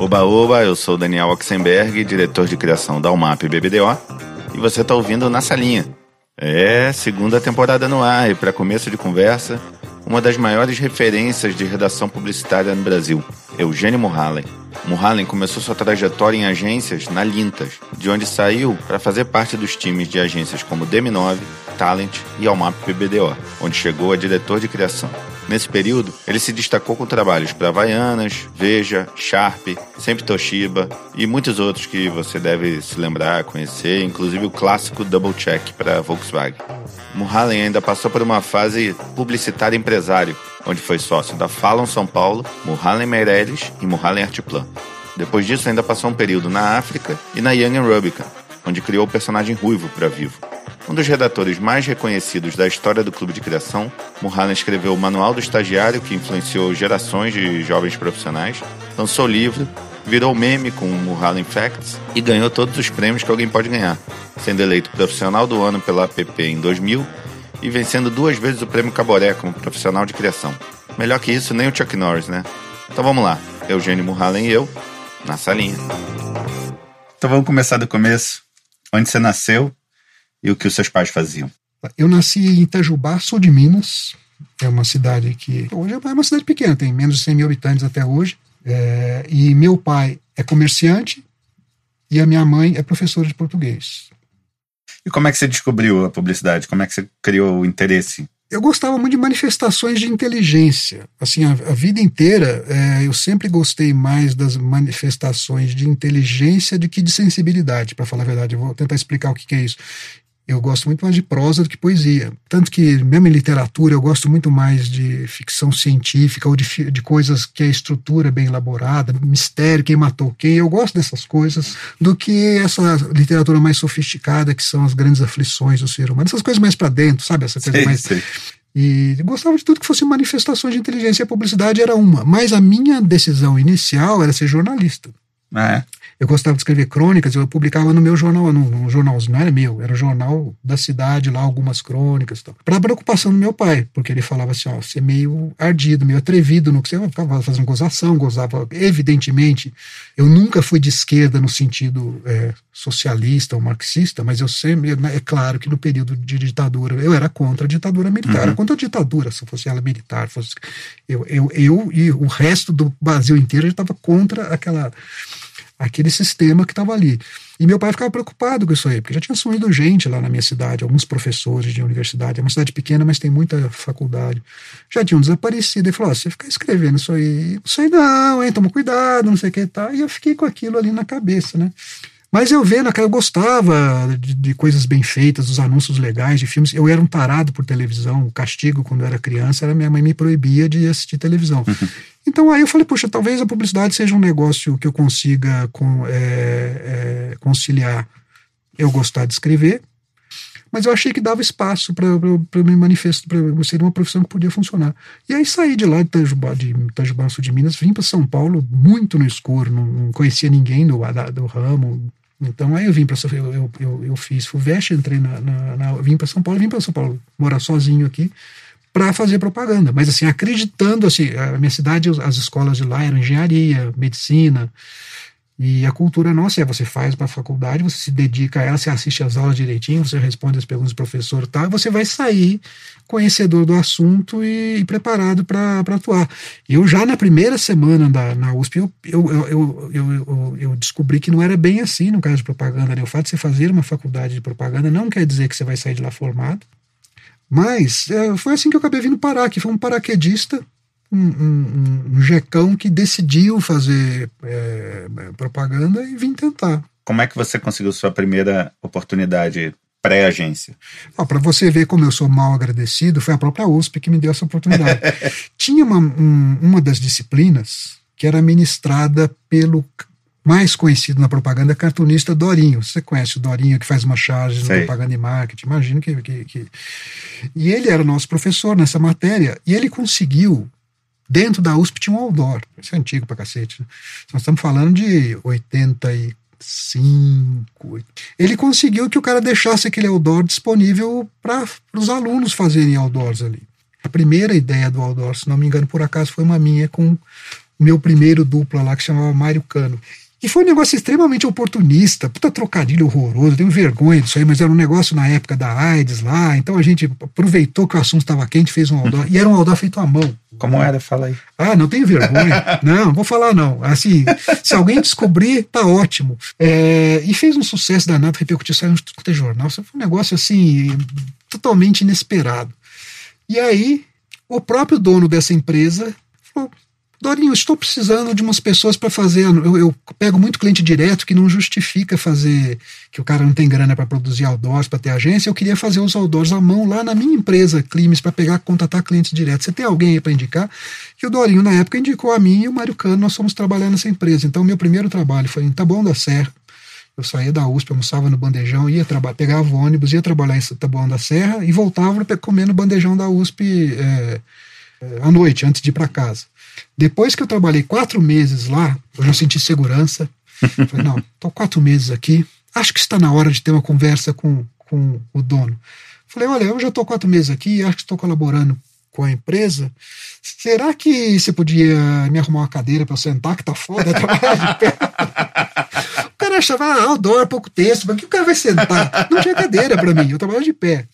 Oba Oba, eu sou Daniel Oxenberg, diretor de criação da UMAP BBDO, e você está ouvindo Na Salinha. É, segunda temporada no ar, e para começo de conversa, uma das maiores referências de redação publicitária no Brasil, Eugênio Murhalen. Murhalen começou sua trajetória em agências na Lintas, de onde saiu para fazer parte dos times de agências como DM9, Talent e Almap PBDO, onde chegou a diretor de criação. Nesse período, ele se destacou com trabalhos para Havaianas, Veja, Sharp, Sempre Toshiba e muitos outros que você deve se lembrar, conhecer, inclusive o clássico Double Check para Volkswagen. Mulholland ainda passou por uma fase publicitária empresário, onde foi sócio da Fallon São Paulo, Mulholland Meirelles e Mulholland Artplan. Depois disso, ainda passou um período na África e na Young Rubicon, onde criou o personagem Ruivo para Vivo. Um dos redatores mais reconhecidos da história do clube de criação, Mulholland escreveu o Manual do Estagiário, que influenciou gerações de jovens profissionais, lançou o livro, virou meme com o Facts e ganhou todos os prêmios que alguém pode ganhar, sendo eleito profissional do ano pela APP em 2000 e vencendo duas vezes o prêmio Caboré como profissional de criação. Melhor que isso, nem o Chuck Norris, né? Então vamos lá, Eugênio Mulholland e eu, na salinha. Então vamos começar do começo. Onde você nasceu e o que os seus pais faziam? Eu nasci em Itajubá, sul de Minas. É uma cidade que hoje é uma cidade pequena, tem menos de 100 mil habitantes até hoje. É, e meu pai é comerciante e a minha mãe é professora de português. E como é que você descobriu a publicidade? Como é que você criou o interesse? Eu gostava muito de manifestações de inteligência. Assim, a, a vida inteira é, eu sempre gostei mais das manifestações de inteligência do que de sensibilidade, para falar a verdade. Eu vou tentar explicar o que, que é isso. Eu gosto muito mais de prosa do que poesia. Tanto que, mesmo em literatura, eu gosto muito mais de ficção científica ou de, de coisas que a estrutura é bem elaborada, mistério, quem matou quem. Eu gosto dessas coisas do que essa literatura mais sofisticada, que são as grandes aflições do ser humano. Essas coisas mais para dentro, sabe? Essa coisa mais. E gostava de tudo que fosse manifestações de inteligência. E a publicidade era uma. Mas a minha decisão inicial era ser jornalista. Ah, é? Eu gostava de escrever crônicas, eu publicava no meu jornal, no, jornalzinho, não era meu, era o jornal da cidade lá, algumas crônicas e tal. Para preocupação do meu pai, porque ele falava assim: ó, você é meio ardido, meio atrevido no que você ficava fazendo gozação, gozava. Evidentemente, eu nunca fui de esquerda no sentido é, socialista ou marxista, mas eu sempre, é claro que no período de ditadura, eu era contra a ditadura militar, uhum. era contra a ditadura, se fosse ela militar, fosse. Eu, eu, eu e o resto do Brasil inteiro estava contra aquela aquele sistema que estava ali. E meu pai ficava preocupado com isso aí, porque já tinha sumido gente lá na minha cidade, alguns professores de universidade. É uma cidade pequena, mas tem muita faculdade. Já tinham desaparecido. Ele falou: oh, você fica escrevendo isso aí, não sei não, hein, toma cuidado, não sei o que e tal. E eu fiquei com aquilo ali na cabeça, né? Mas eu vendo, eu gostava de, de, coisas bem feitas, dos anúncios legais de filmes. Eu era um tarado por televisão. O castigo, quando eu era criança, era minha mãe me proibia de assistir televisão. Uhum. Então aí eu falei, puxa, talvez a publicidade seja um negócio que eu consiga com, é, é, conciliar eu gostar de escrever, mas eu achei que dava espaço para me manifestar, para ser uma profissão que podia funcionar. E aí saí de lá de Itajubá, de Itajubá Sul de Minas, vim para São Paulo muito no escuro, não, não conhecia ninguém do, do ramo, então aí eu vim para eu, eu, eu, eu fiz FUVEST, entrei na, na, na vim para São Paulo, vim para São Paulo morar sozinho aqui para fazer propaganda, mas assim acreditando assim a minha cidade as escolas de lá eram engenharia, medicina e a cultura nossa é você faz para a faculdade, você se dedica a ela, você assiste as aulas direitinho, você responde as perguntas do professor, tá? E você vai sair conhecedor do assunto e, e preparado para atuar. Eu já na primeira semana da, na USP, eu, eu, eu, eu, eu, descobri que não era bem assim no caso de propaganda. Né? O fato de você fazer uma faculdade de propaganda não quer dizer que você vai sair de lá formado. Mas é, foi assim que eu acabei vindo parar, que foi um paraquedista, um, um, um jecão que decidiu fazer é, propaganda e vim tentar. Como é que você conseguiu sua primeira oportunidade pré-agência? Ah, Para você ver como eu sou mal agradecido, foi a própria USP que me deu essa oportunidade. Tinha uma, um, uma das disciplinas que era ministrada pelo mais conhecido na propaganda, cartunista Dorinho. Você conhece o Dorinho que faz uma charge na propaganda e marketing? Imagino que, que, que. E ele era nosso professor nessa matéria e ele conseguiu. Dentro da USP tinha um outdoor. Isso é antigo pra cacete. Né? Nós estamos falando de 85. Ele conseguiu que o cara deixasse aquele outdoor disponível para os alunos fazerem outdoors ali. A primeira ideia do outdoor, se não me engano, por acaso, foi uma minha com o meu primeiro dupla lá, que chamava Mário Cano. E foi um negócio extremamente oportunista, puta trocadilho horroroso, tenho vergonha disso aí, mas era um negócio na época da AIDS lá, então a gente aproveitou que o assunto estava quente, fez um outdoor, e era um outdoor feito à mão. Como era? Fala aí. Ah, não tenho vergonha. não, vou falar não. Assim, se alguém descobrir, tá ótimo. É, e fez um sucesso danado, repercutiu, saiu no jornal, foi um negócio assim, totalmente inesperado. E aí, o próprio dono dessa empresa falou, Dorinho, estou precisando de umas pessoas para fazer. Eu, eu, pego muito cliente direto que não justifica fazer, que o cara não tem grana para produzir outdoors, para ter agência. Eu queria fazer os outdoors à mão lá na minha empresa, Climes, para pegar, contatar clientes diretos. Você tem alguém aí para indicar? E o Dorinho, na época, indicou a mim e o Mário Cano, nós fomos trabalhar nessa empresa. Então, meu primeiro trabalho foi em Taboão da Serra. Eu saía da USP, almoçava no bandejão, ia trabalhar, pegava ônibus, ia trabalhar em Taboão da Serra e voltava para comer no bandejão da USP é, é, à noite, antes de ir para casa. Depois que eu trabalhei quatro meses lá, eu já senti segurança. Falei, não, estou quatro meses aqui, acho que está na hora de ter uma conversa com, com o dono. Falei, olha, eu já estou quatro meses aqui, acho que estou colaborando com a empresa. Será que você podia me arrumar uma cadeira para eu sentar, que tá foda trabalhar de pé? o cara achava, ah, outdoor, pouco texto, mas que o cara vai sentar? Não tinha cadeira para mim, eu trabalhava de pé.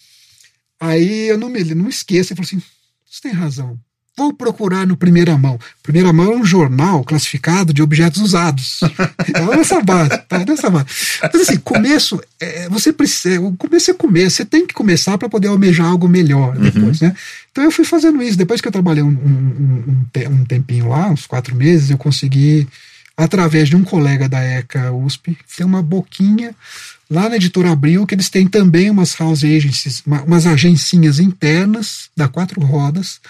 Aí eu não me não esqueço, ele falou assim: você tem razão. Vou procurar no Primeira Mão. Primeira Mão é um jornal classificado de objetos usados. É nessa base, tá? Nessa base. Mas assim, começo, é, você precisa. O começo é começo. Você tem que começar para poder almejar algo melhor depois, uhum. né? Então eu fui fazendo isso. Depois que eu trabalhei um, um, um, um tempinho lá, uns quatro meses, eu consegui, através de um colega da ECA USP, ter uma boquinha lá na editora Abril, que eles têm também umas house agencies, umas agencinhas internas da Quatro Rodas,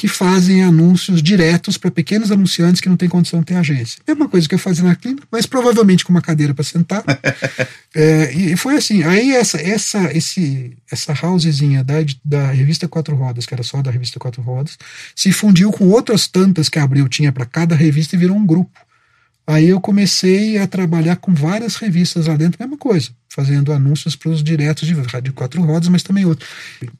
que fazem anúncios diretos para pequenos anunciantes que não têm condição de ter agência. É uma coisa que eu fazia na clínica, mas provavelmente com uma cadeira para sentar. é, e foi assim. Aí essa essa esse essa housezinha da, da revista Quatro Rodas, que era só da revista Quatro Rodas, se fundiu com outras tantas que a Abril tinha para cada revista e virou um grupo. Aí eu comecei a trabalhar com várias revistas lá dentro, mesma coisa, fazendo anúncios para os diretos de rádio quatro rodas, mas também outros.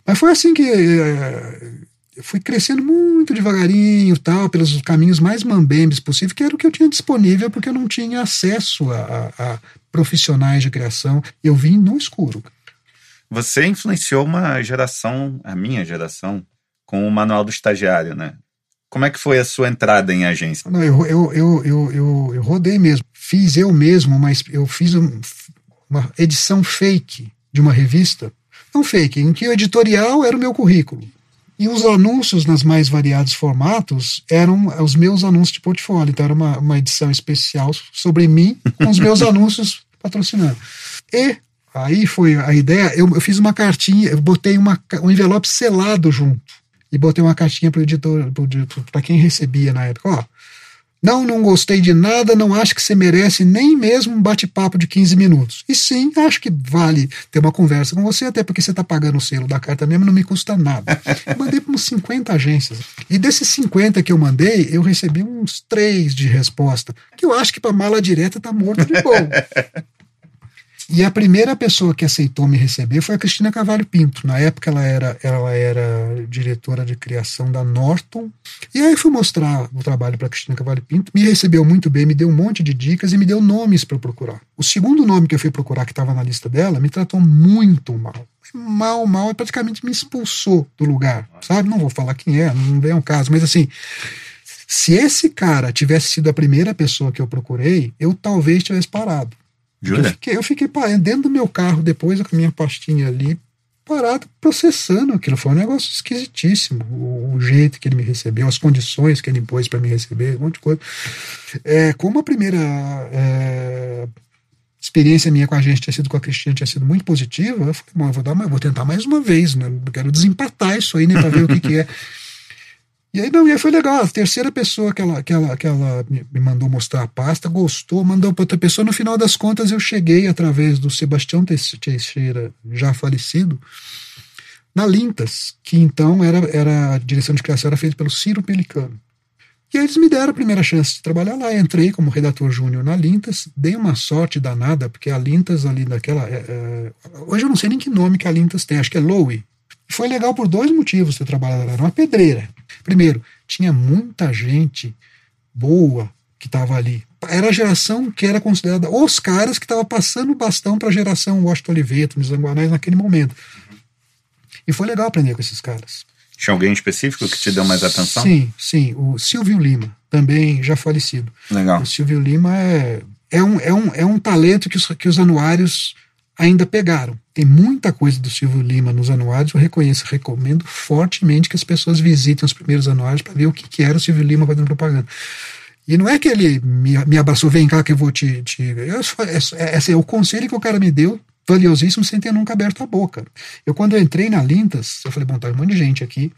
Mas foi assim que eh, eu fui crescendo muito devagarinho, tal, pelos caminhos mais mambembes possível, que era o que eu tinha disponível, porque eu não tinha acesso a, a, a profissionais de criação. Eu vim no escuro. Você influenciou uma geração, a minha geração, com o Manual do Estagiário, né? Como é que foi a sua entrada em agência? Não, eu, eu, eu, eu, eu, eu rodei mesmo. Fiz eu mesmo, mas eu fiz uma edição fake de uma revista. Não fake, em que o editorial era o meu currículo. E os anúncios nas mais variados formatos eram os meus anúncios de portfólio. Então era uma, uma edição especial sobre mim, com os meus anúncios patrocinando. E aí foi a ideia, eu, eu fiz uma cartinha, eu botei uma, um envelope selado junto. E botei uma cartinha para o editor, para quem recebia na época. Ó, não, não gostei de nada, não acho que você merece nem mesmo um bate-papo de 15 minutos. E sim, acho que vale ter uma conversa com você, até porque você está pagando o selo da carta mesmo, não me custa nada. Eu mandei para uns 50 agências. E desses 50 que eu mandei, eu recebi uns 3 de resposta. Que eu acho que para mala direta tá morto de bom. E a primeira pessoa que aceitou me receber foi a Cristina Cavalho Pinto. Na época ela era, ela era diretora de criação da Norton. E aí fui mostrar o trabalho para Cristina Cavalho Pinto. Me recebeu muito bem, me deu um monte de dicas e me deu nomes para procurar. O segundo nome que eu fui procurar, que estava na lista dela, me tratou muito mal. Mal, mal, praticamente me expulsou do lugar. Sabe? Não vou falar quem é, não vem ao caso, mas assim. Se esse cara tivesse sido a primeira pessoa que eu procurei, eu talvez tivesse parado. Jura? Eu fiquei, eu fiquei dentro do meu carro depois, com a minha pastinha ali, parado processando aquilo. Foi um negócio esquisitíssimo. O, o jeito que ele me recebeu, as condições que ele impôs para me receber, um monte de coisa. É, como a primeira é, experiência minha com a gente tinha sido com a Cristina, tinha sido muito positiva, eu falei, bom, eu vou, dar, vou tentar mais uma vez, né? Eu quero desempatar isso aí, né, para ver o que, que é. E aí, não, e aí foi legal. A terceira pessoa que ela, que ela, que ela me mandou mostrar a pasta gostou, mandou para outra pessoa. No final das contas, eu cheguei através do Sebastião Teixeira, já falecido, na Lintas, que então era, era a direção de criação era feita pelo Ciro Pelicano. E aí eles me deram a primeira chance de trabalhar lá. Entrei como redator júnior na Lintas, dei uma sorte danada, porque a Lintas ali daquela. É, é, hoje eu não sei nem que nome que a Lintas tem, acho que é Lowe. Foi legal por dois motivos ter trabalhado lá. Era uma pedreira. Primeiro, tinha muita gente boa que estava ali. Era a geração que era considerada os caras que estavam passando o bastão para a geração Washington Oliveto, nos Anguanais naquele momento. E foi legal aprender com esses caras. Tinha alguém específico que te deu mais atenção? Sim, sim. O Silvio Lima, também já falecido. Legal. O Silvio Lima é, é, um, é, um, é um talento que os, que os anuários ainda pegaram. Tem muita coisa do Silvio Lima nos anuários, eu reconheço, recomendo fortemente que as pessoas visitem os primeiros anuários para ver o que, que era o Silvio Lima fazendo propaganda. E não é que ele me, me abraçou, vem cá que eu vou te. te eu, é, é, assim, é o conselho que o cara me deu, valiosíssimo, sem ter nunca aberto a boca. Eu, quando eu entrei na Lintas, eu falei, bom, tá um monte de gente aqui,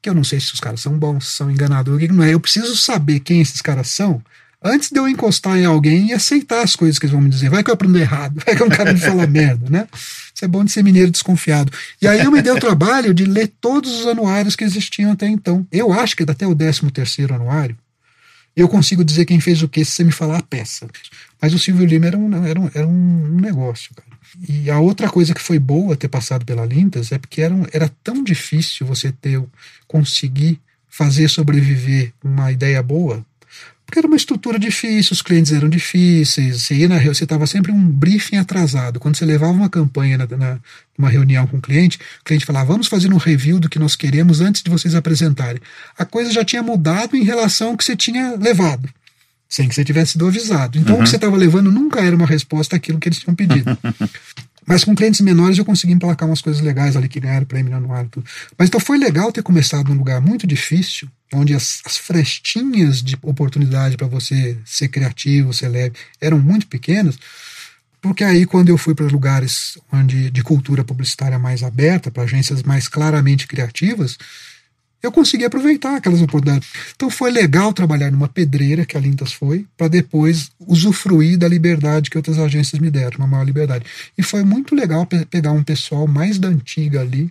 que eu não sei se os caras são bons, são enganadores, não é. Eu preciso saber quem esses caras são antes de eu encostar em alguém e aceitar as coisas que eles vão me dizer. Vai que eu aprendo errado, vai que um cara me fala merda, né? Isso é bom de ser mineiro desconfiado. E aí eu me dei o trabalho de ler todos os anuários que existiam até então. Eu acho que até o 13 terceiro anuário, eu consigo dizer quem fez o que se você me falar a peça. Mas o Silvio Lima era um, era um, era um negócio, cara. E a outra coisa que foi boa ter passado pela Lintas é porque era, um, era tão difícil você ter conseguir fazer sobreviver uma ideia boa porque era uma estrutura difícil, os clientes eram difíceis, você ia na você estava sempre um briefing atrasado. Quando você levava uma campanha na, na, numa reunião com o cliente, o cliente falava, vamos fazer um review do que nós queremos antes de vocês apresentarem. A coisa já tinha mudado em relação ao que você tinha levado, sem que você tivesse sido avisado. Então uhum. o que você estava levando nunca era uma resposta àquilo que eles tinham pedido. Mas com clientes menores eu consegui emplacar umas coisas legais ali que ganharam prêmio anual. Tudo. Mas então foi legal ter começado num lugar muito difícil, onde as, as frestinhas de oportunidade para você ser criativo, ser leve, eram muito pequenas. Porque aí, quando eu fui para lugares onde de cultura publicitária mais aberta, para agências mais claramente criativas, eu consegui aproveitar aquelas oportunidades. Então foi legal trabalhar numa pedreira, que a Lintas foi, para depois usufruir da liberdade que outras agências me deram, uma maior liberdade. E foi muito legal pe pegar um pessoal mais da antiga ali,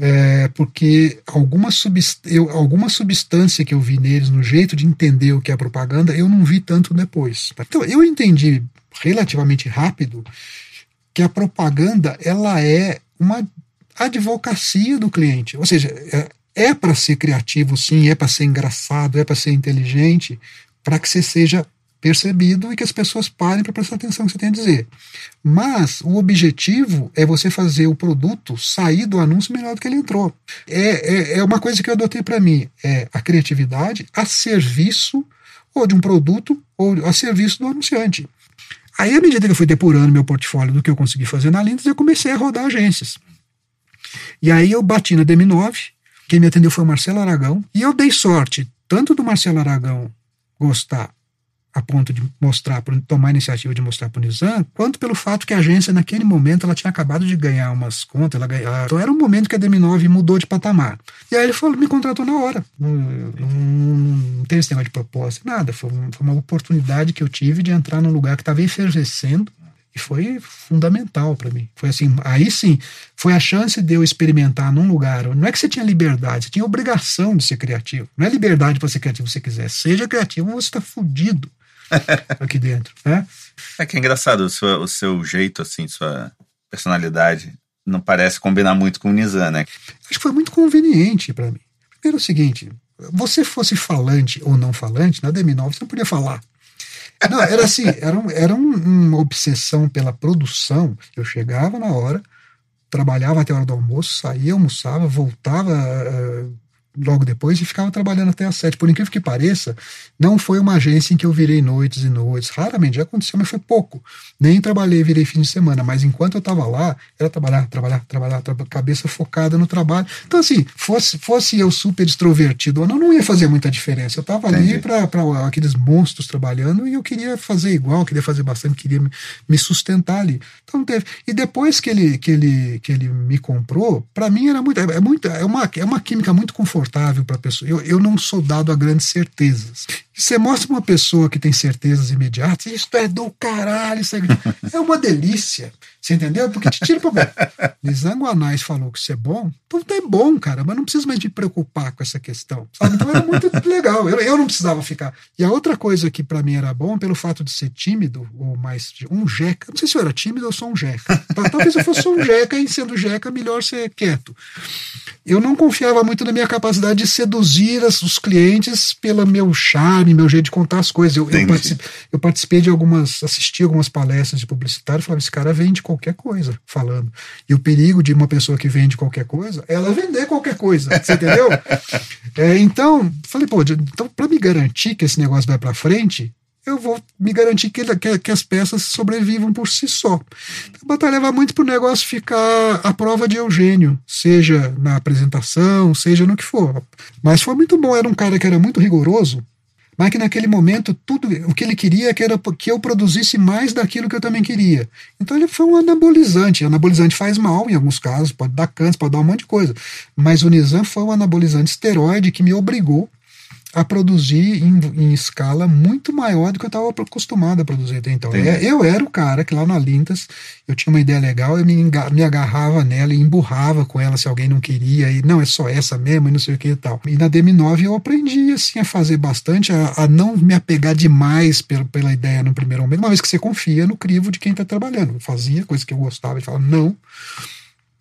é, porque alguma, subst eu, alguma substância que eu vi neles, no jeito de entender o que é propaganda, eu não vi tanto depois. Então eu entendi relativamente rápido que a propaganda ela é uma advocacia do cliente. Ou seja, é, é para ser criativo, sim, é para ser engraçado, é para ser inteligente, para que você seja percebido e que as pessoas parem para prestar atenção no que você tem a dizer. Mas o objetivo é você fazer o produto sair do anúncio melhor do que ele entrou. É, é, é uma coisa que eu adotei para mim: é a criatividade a serviço ou de um produto ou a serviço do anunciante. Aí, à medida que eu fui depurando meu portfólio do que eu consegui fazer na Lindas, eu comecei a rodar agências. E aí eu bati na DM9, quem me atendeu foi o Marcelo Aragão, e eu dei sorte, tanto do Marcelo Aragão gostar a ponto de mostrar, tomar a iniciativa de mostrar para o Nizam, quanto pelo fato que a agência, naquele momento, ela tinha acabado de ganhar umas contas, ela ganhava, então era um momento que a DM9 mudou de patamar. E aí ele falou, me contratou na hora. Não, não, não tem esse negócio de proposta, nada. Foi, foi uma oportunidade que eu tive de entrar num lugar que estava efervescendo, e foi fundamental para mim. Foi assim, aí sim, foi a chance de eu experimentar num lugar. Não é que você tinha liberdade, você tinha obrigação de ser criativo. Não é liberdade para ser criativo se você quiser. Seja criativo, você está fudido aqui dentro. Né? É que é engraçado, o seu, o seu jeito, assim, sua personalidade não parece combinar muito com o Nizam, né? Acho que foi muito conveniente para mim. Primeiro é o seguinte, você fosse falante ou não falante, na DM9 você não podia falar. Não, era assim, era, um, era um, uma obsessão pela produção. Eu chegava na hora, trabalhava até a hora do almoço, saía, almoçava, voltava. Uh, logo depois e ficava trabalhando até às sete. Por incrível que pareça, não foi uma agência em que eu virei noites e noites. Raramente, já aconteceu, mas foi pouco. Nem trabalhei, virei fim de semana. Mas enquanto eu estava lá, era trabalhar, trabalhar, trabalhar, cabeça focada no trabalho. Então, assim, fosse, fosse eu super extrovertido ou não, não ia fazer muita diferença. Eu estava ali para aqueles monstros trabalhando e eu queria fazer igual, queria fazer bastante, queria me, me sustentar ali. Então, teve. E depois que ele, que ele, que ele me comprou, para mim era muito. É, muito é, uma, é uma química muito confortável confortável para a pessoa. Eu, eu não sou dado a grandes certezas. Você mostra uma pessoa que tem certezas imediatas, isso é do caralho, isso é, é uma delícia. Você entendeu? Porque te tira o problema. Nizango Anais falou que isso é bom, então é bom, cara, mas não precisa mais me preocupar com essa questão. Sabe? Então era muito legal. Eu, eu não precisava ficar. E a outra coisa que para mim era bom, pelo fato de ser tímido, ou mais um jeca, não sei se eu era tímido ou sou um jeca. Talvez eu fosse um jeca, e sendo jeca, melhor ser quieto. Eu não confiava muito na minha capacidade de seduzir os clientes pelo meu charme, meu jeito de contar as coisas. Eu, eu, participei, eu participei de algumas, assisti algumas palestras de publicitário e falava: esse cara vende qualquer coisa falando. E o perigo de uma pessoa que vende qualquer coisa é ela vender qualquer coisa. Você entendeu? é, então, falei, pô, então, para me garantir que esse negócio vai para frente, eu vou me garantir que, que, que, as peças sobrevivam por si só. A batalha vai muito para o negócio ficar à prova de Eugênio, seja na apresentação, seja no que for. Mas foi muito bom, era um cara que era muito rigoroso, mas que naquele momento tudo o que ele queria que era que eu produzisse mais daquilo que eu também queria. Então ele foi um anabolizante. Anabolizante faz mal em alguns casos, pode dar câncer, pode dar um monte de coisa. Mas o Nizam foi um anabolizante esteroide que me obrigou a produzir em, em, escala muito maior do que eu estava acostumado a produzir até então. É, eu era o cara que lá na Lintas eu tinha uma ideia legal, eu me, me agarrava nela e emburrava com ela se alguém não queria, e não, é só essa mesmo, e não sei o que e tal. E na DM9 eu aprendi assim a fazer bastante, a, a não me apegar demais pela, pela ideia no primeiro momento, uma vez que você confia no crivo de quem está trabalhando. Eu fazia coisa que eu gostava e falava, não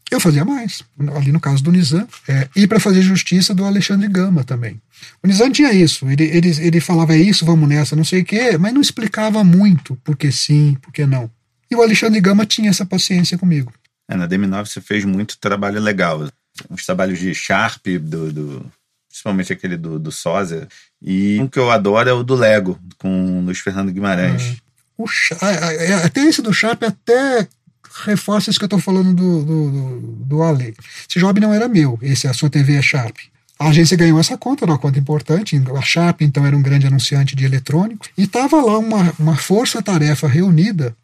eu fazia mais, ali no caso do Nizam, é, e para fazer justiça do Alexandre Gama também. O Nizam tinha isso, ele, ele, ele falava é isso, vamos nessa, não sei o quê, mas não explicava muito porque sim, porque não. E o Alexandre Gama tinha essa paciência comigo. É, na DM9 você fez muito trabalho legal, uns trabalhos de Sharp, do, do principalmente aquele do, do Sósia, e um que eu adoro é o do Lego, com o Luiz Fernando Guimarães. o, até esse do Sharp até reforça isso que eu estou falando do, do, do, do Ale. Esse job não era meu, esse a sua TV é Sharp. A agência ganhou essa conta, era uma conta importante. A Sharp, então, era um grande anunciante de eletrônicos. E estava lá uma, uma força-tarefa reunida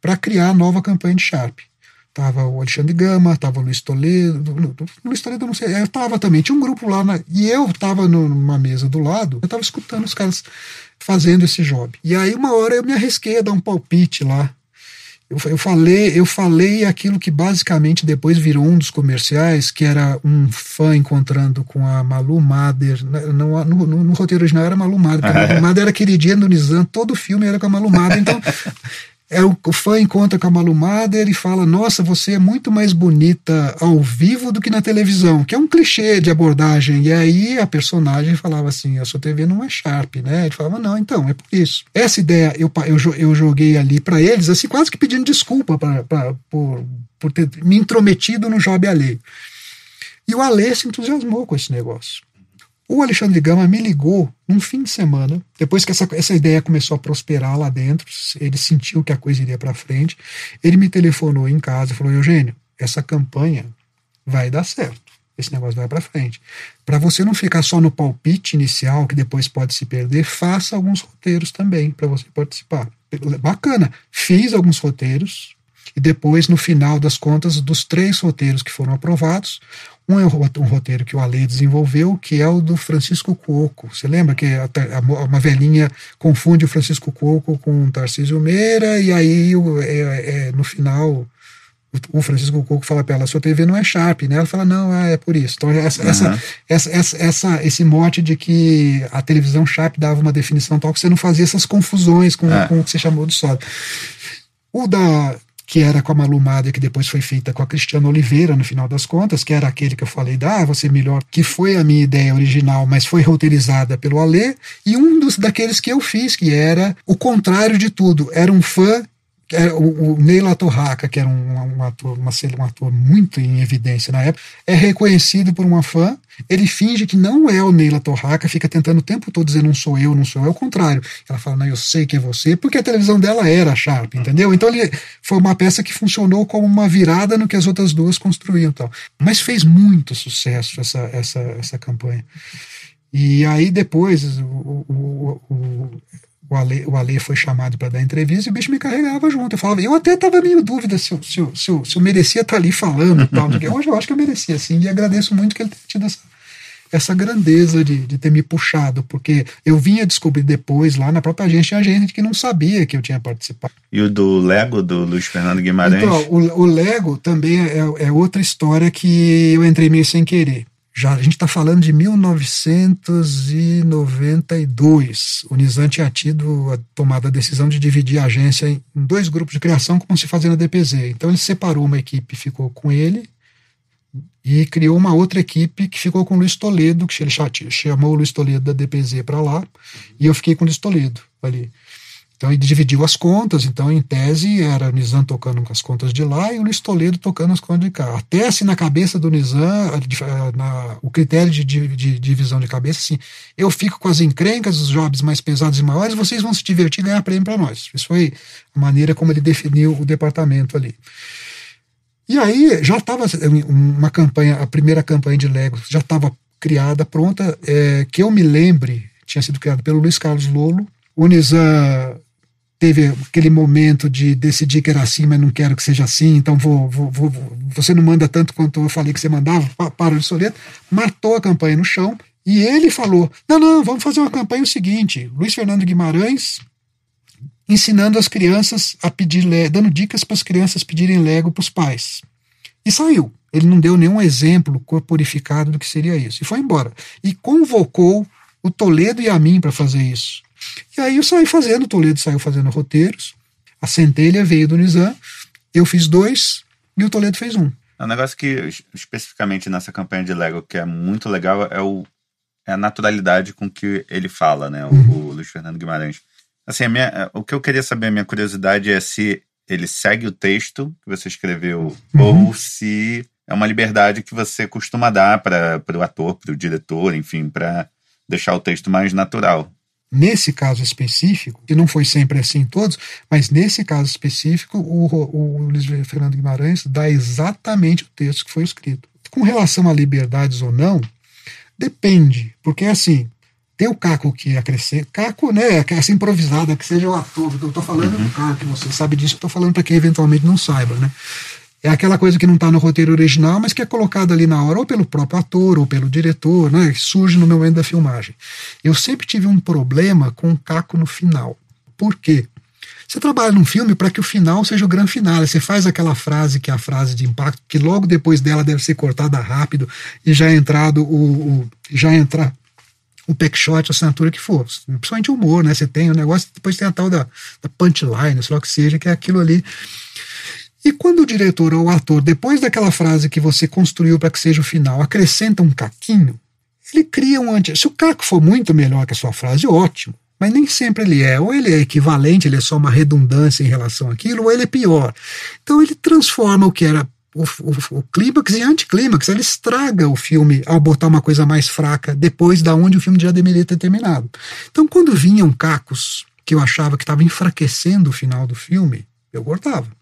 para criar a nova campanha de Sharp. Tava o Alexandre Gama, tava o Luiz Toledo. Luiz Toledo, não sei. Eu tava também. Tinha um grupo lá. Na, e eu tava numa mesa do lado. Eu tava escutando os caras fazendo esse job. E aí, uma hora, eu me arrisquei a dar um palpite lá eu, eu, falei, eu falei aquilo que basicamente depois virou um dos comerciais, que era um fã encontrando com a Malu Mader. Né, no, no, no, roteiro original era Malu Mader, porque a Malu Mader era queridinha do Nizam, todo o filme era com a Malu Mader. Então, é o, o fã encontra com a Malu Mader e fala: Nossa, você é muito mais bonita ao vivo do que na televisão, que é um clichê de abordagem. E aí a personagem falava assim: A sua TV não é Sharp, né? Ele falava: Não, então, é por isso. Essa ideia eu, eu, eu joguei ali para eles, assim, quase que pedindo desculpa pra, pra, por, por ter me intrometido no job alheio. E o Alê se entusiasmou com esse negócio. O Alexandre Gama me ligou num fim de semana, depois que essa, essa ideia começou a prosperar lá dentro, ele sentiu que a coisa iria para frente. Ele me telefonou em casa e falou: Eugênio, essa campanha vai dar certo. Esse negócio vai para frente. Para você não ficar só no palpite inicial, que depois pode se perder, faça alguns roteiros também para você participar. Bacana. Fiz alguns roteiros, e depois, no final das contas, dos três roteiros que foram aprovados, um é um roteiro que o Ale desenvolveu, que é o do Francisco Cuoco. Você lembra que uma velhinha confunde o Francisco Cuoco com o Tarcísio Meira, e aí é, é, no final o Francisco Cuoco fala para ela, sua TV não é Sharp, né? Ela fala, não, é, é por isso. Então, essa, uhum. essa, essa, essa, essa, esse mote de que a televisão Sharp dava uma definição tal que você não fazia essas confusões com, é. com o que você chamou de sódio. O da que era com a Malumada, que depois foi feita com a Cristiana Oliveira, no final das contas, que era aquele que eu falei, ah, você melhor, que foi a minha ideia original, mas foi roteirizada pelo Alê, e um dos daqueles que eu fiz, que era o contrário de tudo, era um fã é, o, o Neila Torraca, que era um, um ator, uma, um ator muito em evidência na época, é reconhecido por uma fã. Ele finge que não é o Neila Torraca, fica tentando o tempo todo dizer não sou eu, não sou eu, é o contrário. Ela fala, não, eu sei que é você, porque a televisão dela era Sharp, entendeu? Então ele foi uma peça que funcionou como uma virada no que as outras duas construíam. Tal. Mas fez muito sucesso essa, essa, essa campanha. E aí depois o, o, o, o Ale, o Ale foi chamado para dar entrevista e o bicho me carregava junto. Eu falava, eu até estava meio dúvida se eu, se, eu, se, eu, se eu merecia estar tá ali falando. Tal, Hoje eu acho que eu merecia, sim, e agradeço muito que ele tenha tido essa, essa grandeza de, de ter me puxado, porque eu vinha descobrir depois, lá na própria agência, tinha gente que não sabia que eu tinha participado. E o do Lego, do Luiz Fernando Guimarães? Então, o, o Lego também é, é outra história que eu entrei meio sem querer. Já, a gente está falando de 1992. O Nizam tinha tido a tomada a decisão de dividir a agência em, dois grupos de criação, como se fazia na DPZ. Então ele separou uma equipe, ficou com ele, e criou uma outra equipe que ficou com o Luiz Toledo, que ele chamou o Luiz Toledo da DPZ para lá, e eu fiquei com o Luiz Toledo ali. Então ele dividiu as contas, então em tese era o Nizam tocando com as contas de lá e o Luiz Toledo tocando as contas de cá. Até assim na cabeça do Nizam, o critério de, de, de, divisão de cabeça, assim, eu fico com as encrencas, os jobs mais pesados e maiores, vocês vão se divertir e ganhar prêmio para nós. Isso foi a maneira como ele definiu o departamento ali. E aí já estava uma campanha, a primeira campanha de Lego já estava criada, pronta, é, que eu me lembre, tinha sido criada pelo Luiz Carlos Lolo. O Nizam teve aquele momento de decidir que era assim, mas não quero que seja assim, então vou, vou, vou você não manda tanto quanto eu falei que você mandava, para de soleto, matou a campanha no chão, e ele falou: não, não, vamos fazer uma campanha o seguinte: Luiz Fernando Guimarães ensinando as crianças a pedir, dando dicas para as crianças pedirem Lego para os pais. E saiu. Ele não deu nenhum exemplo corporificado do que seria isso. E foi embora. E convocou o Toledo e a mim para fazer isso. E aí eu saí fazendo, o Toledo saiu fazendo roteiros, a centelha veio do Nizam, eu fiz dois e o Toledo fez um. É um negócio que, especificamente nessa campanha de Lego, que é muito legal, é, o, é a naturalidade com que ele fala, né? O, uhum. o Luiz Fernando Guimarães. Assim, minha, o que eu queria saber, a minha curiosidade é se ele segue o texto que você escreveu uhum. ou se é uma liberdade que você costuma dar para o ator, para o diretor, enfim, para deixar o texto mais natural. Nesse caso específico, que não foi sempre assim em todos, mas nesse caso específico, o, o Luiz Fernando Guimarães dá exatamente o texto que foi escrito. Com relação a liberdades ou não, depende, porque assim, tem o Caco que ia crescer. Caco, né, essa improvisada, que seja o ator. Eu tô falando uhum. do Caco, você sabe disso, eu tô falando para quem eventualmente não saiba, né? É aquela coisa que não está no roteiro original, mas que é colocada ali na hora, ou pelo próprio ator, ou pelo diretor, né? Surge no momento da filmagem. Eu sempre tive um problema com o Caco no final. Por quê? Você trabalha num filme para que o final seja o grande final. Você faz aquela frase que é a frase de impacto, que logo depois dela deve ser cortada rápido e já entrado o, o já entrar o packshot, a assinatura que for. Principalmente humor, né? Você tem o negócio, depois tem a tal da, da punchline, sei lá o que seja, que é aquilo ali. E quando o diretor ou o ator, depois daquela frase que você construiu para que seja o final, acrescenta um caquinho, ele cria um anti. Se o caco for muito melhor que a sua frase, ótimo. Mas nem sempre ele é. Ou ele é equivalente, ele é só uma redundância em relação àquilo, ou ele é pior. Então ele transforma o que era o, o, o clímax e anticlímax, ele estraga o filme ao botar uma coisa mais fraca depois da onde o filme já deveria ter terminado. Então, quando vinham cacos que eu achava que estava enfraquecendo o final do filme, eu cortava.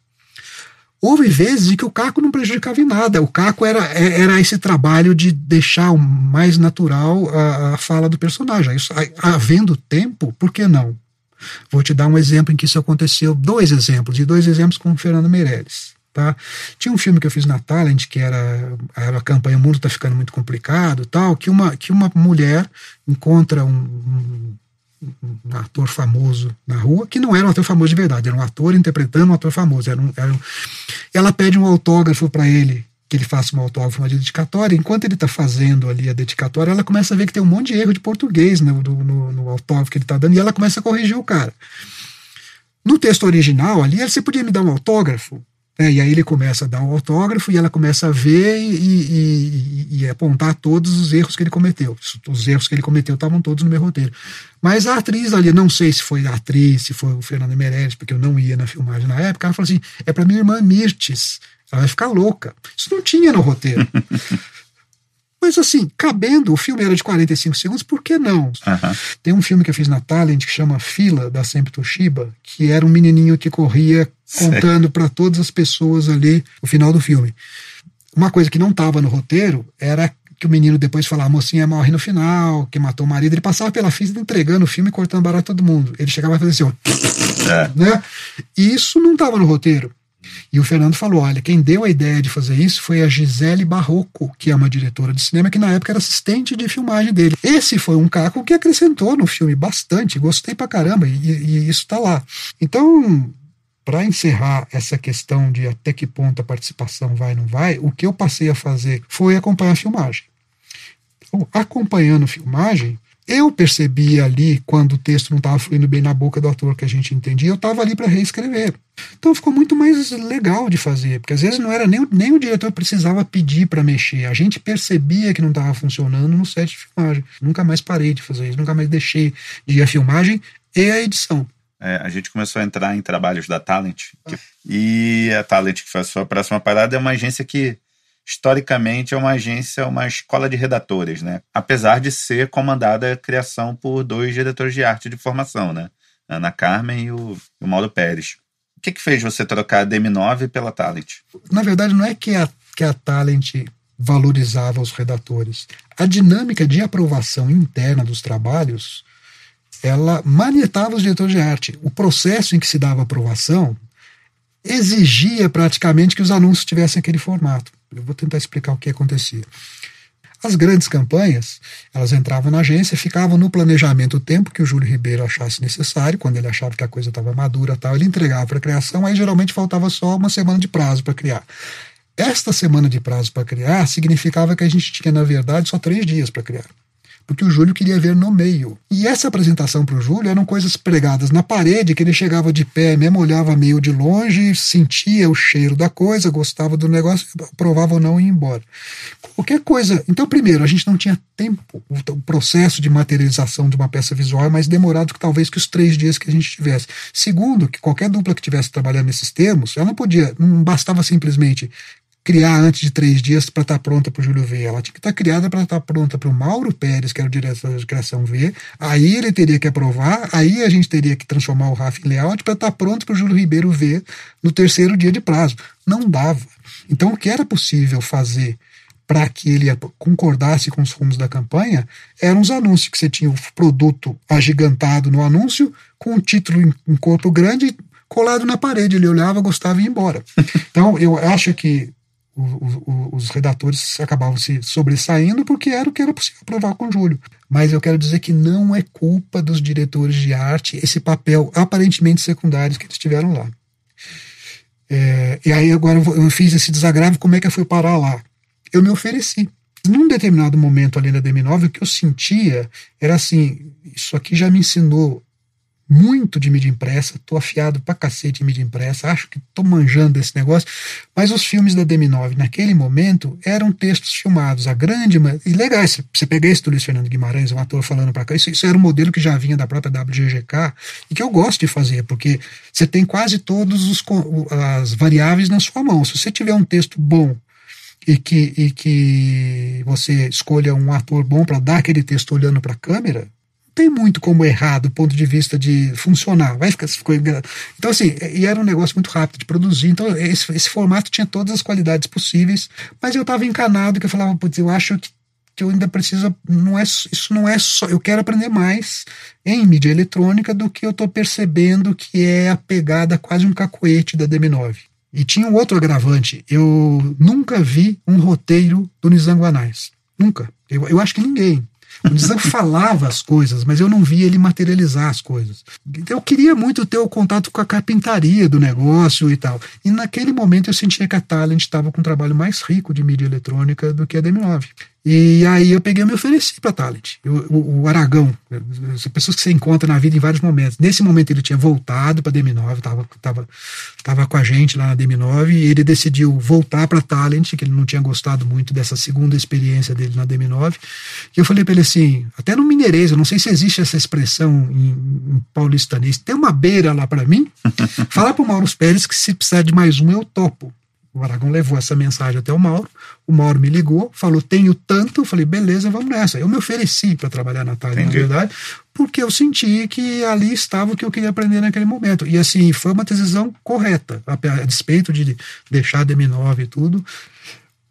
Houve vezes em que o caco não prejudicava em nada. O caco era, é, era esse trabalho de deixar o mais natural a, a fala do personagem. Isso, havendo tempo, por que não? Vou te dar um exemplo em que isso aconteceu, dois exemplos, e dois exemplos com o Fernando Meirelles. Tá? Tinha um filme que eu fiz na Talent, que era, era a campanha O Mundo Está Ficando Muito Complicado, tal, que uma, que uma mulher encontra um, um, um, ator famoso na rua, que não era um ator famoso de verdade, era um ator interpretando um ator famoso. Era um, era um, ela pede um autógrafo para ele, que ele faça um autógrafo, uma dedicatória. Enquanto ele está fazendo ali a dedicatória, ela começa a ver que tem um monte de erro de português no, no, no autógrafo que ele está dando, e ela começa a corrigir o cara. No texto original ali, você podia me dar um autógrafo? É, e aí ele começa a dar um autógrafo e ela começa a ver e, e, e, e, apontar todos os erros que ele cometeu. Os erros que ele cometeu estavam todos no meu roteiro. Mas a atriz ali, não sei se foi a atriz, se foi o Fernando Meirelles, porque eu não ia na filmagem na época, ela falou assim: é para minha irmã Mirtes, ela vai ficar louca. Isso não tinha no roteiro. Mas assim, cabendo, o filme era de 45 segundos, por que não? Uhum. Tem um filme que eu fiz na Talent que chama Fila, da Sempre Toshiba, que era um menininho que corria contando para todas as pessoas ali o final do filme. Uma coisa que não estava no roteiro era que o menino depois falava, a mocinha morre no final, que matou o marido. Ele passava pela fila entregando o filme e cortando barato todo mundo. Ele chegava a fazer assim, ó. É. Né? E isso não estava no roteiro. E o Fernando falou: olha, quem deu a ideia de fazer isso foi a Gisele Barroco, que é uma diretora de cinema que na época era assistente de filmagem dele. Esse foi um caco que acrescentou no filme bastante, gostei pra caramba, e, e isso tá lá. Então, para encerrar essa questão de até que ponto a participação vai ou não vai, o que eu passei a fazer foi acompanhar a filmagem. Então, acompanhando filmagem, eu percebi ali, quando o texto não estava fluindo bem na boca do ator que a gente entendia, eu estava ali para reescrever. Então ficou muito mais legal de fazer, porque às vezes não era nem, nem o diretor precisava pedir para mexer, a gente percebia que não estava funcionando no set de filmagem. Nunca mais parei de fazer isso, nunca mais deixei de ir a filmagem e a edição. É, a gente começou a entrar em trabalhos da Talent, que, e a Talent, que foi a sua próxima parada, é uma agência que historicamente é uma agência, uma escola de redatores, né? Apesar de ser comandada a criação por dois diretores de arte de formação, né? Ana Carmen e o, o Mauro Pérez. O que, que fez você trocar a DM9 pela Talent? Na verdade, não é que a, que a Talent valorizava os redatores. A dinâmica de aprovação interna dos trabalhos, ela manietava os diretores de arte. O processo em que se dava aprovação exigia praticamente que os anúncios tivessem aquele formato. Eu vou tentar explicar o que acontecia. As grandes campanhas, elas entravam na agência, ficavam no planejamento o tempo que o Júlio Ribeiro achasse necessário, quando ele achava que a coisa estava madura tal, ele entregava para a criação, aí geralmente faltava só uma semana de prazo para criar. Esta semana de prazo para criar significava que a gente tinha, na verdade, só três dias para criar porque o Júlio queria ver no meio. E essa apresentação para o Júlio eram coisas pregadas na parede, que ele chegava de pé mesmo, olhava meio de longe, sentia o cheiro da coisa, gostava do negócio, provava ou não e ia embora. Qualquer coisa. Então, primeiro, a gente não tinha tempo. O processo de materialização de uma peça visual é mais demorado que talvez que os três dias que a gente tivesse. Segundo, que qualquer dupla que tivesse trabalhando nesses termos, ela não podia, não bastava simplesmente criar antes de três dias para estar tá pronta para o Júlio V. Ela tinha que estar tá criada para estar tá pronta para o Mauro Pérez, que era o diretor de criação V. Aí ele teria que aprovar, aí a gente teria que transformar o RAF em layout para estar pronto para o Júlio Ribeiro ver no terceiro dia de prazo. Não dava. Então, o que era possível fazer para que ele concordasse com os rumos da campanha eram os anúncios, que você tinha o produto agigantado no anúncio, com o título em corpo grande colado na parede. Ele olhava, gostava e ia embora. Então, eu acho que os redatores acabavam se sobressaindo porque era o que era possível provar com Júlio. Mas eu quero dizer que não é culpa dos diretores de arte esse papel aparentemente secundário que eles tiveram lá. É, e aí agora eu fiz esse desagravo, como é que eu fui parar lá? Eu me ofereci. Num determinado momento ali na DM9, o que eu sentia era assim: isso aqui já me ensinou muito de mídia impressa, tô afiado pra cacete em mídia impressa, acho que tô manjando esse negócio, mas os filmes da DM9 naquele momento eram textos filmados, a grande, e legal, você pegar esse do Luiz Fernando Guimarães, um ator falando para cá, isso, isso era um modelo que já vinha da própria WGGK e que eu gosto de fazer, porque você tem quase todas as variáveis na sua mão, se você tiver um texto bom e que, e que você escolha um ator bom para dar aquele texto olhando para a câmera, tem muito como errar do ponto de vista de funcionar. Vai ficar, ficou Então, assim, e era um negócio muito rápido de produzir. Então, esse, esse formato tinha todas as qualidades possíveis, mas eu estava encanado que eu falava, putz, eu acho que, que eu ainda preciso. Não é, isso não é só. Eu quero aprender mais em mídia eletrônica do que eu estou percebendo que é a pegada quase um cacoete da DM9. E tinha um outro agravante. Eu nunca vi um roteiro do Nizanguanais. Nunca. Eu, eu acho que ninguém. O falava as coisas, mas eu não via ele materializar as coisas. Eu queria muito ter o contato com a carpintaria do negócio e tal. E naquele momento eu sentia que a Talent estava com um trabalho mais rico de mídia eletrônica do que a DM9. E aí eu peguei e me ofereci para Talent. Eu, o, o, Aragão, as pessoas que você encontra na vida em vários momentos. Nesse momento ele tinha voltado para a DM9, estava tava, tava com a gente lá na DM9, e ele decidiu voltar para Talent, que ele não tinha gostado muito dessa segunda experiência dele na DM9. E eu falei para ele assim, até no mineirês, eu não sei se existe essa expressão em, em paulistanês, tem uma beira lá para mim? Fala para o Mauro Pérez que se precisar de mais um eu topo. O Aragão levou essa mensagem até o Mauro. O Mauro me ligou, falou: tenho tanto. Eu falei: beleza, vamos nessa. Eu me ofereci para trabalhar na tarde, na verdade, porque eu senti que ali estava o que eu queria aprender naquele momento. E assim, foi uma decisão correta, a, a despeito de deixar a DM9 e tudo.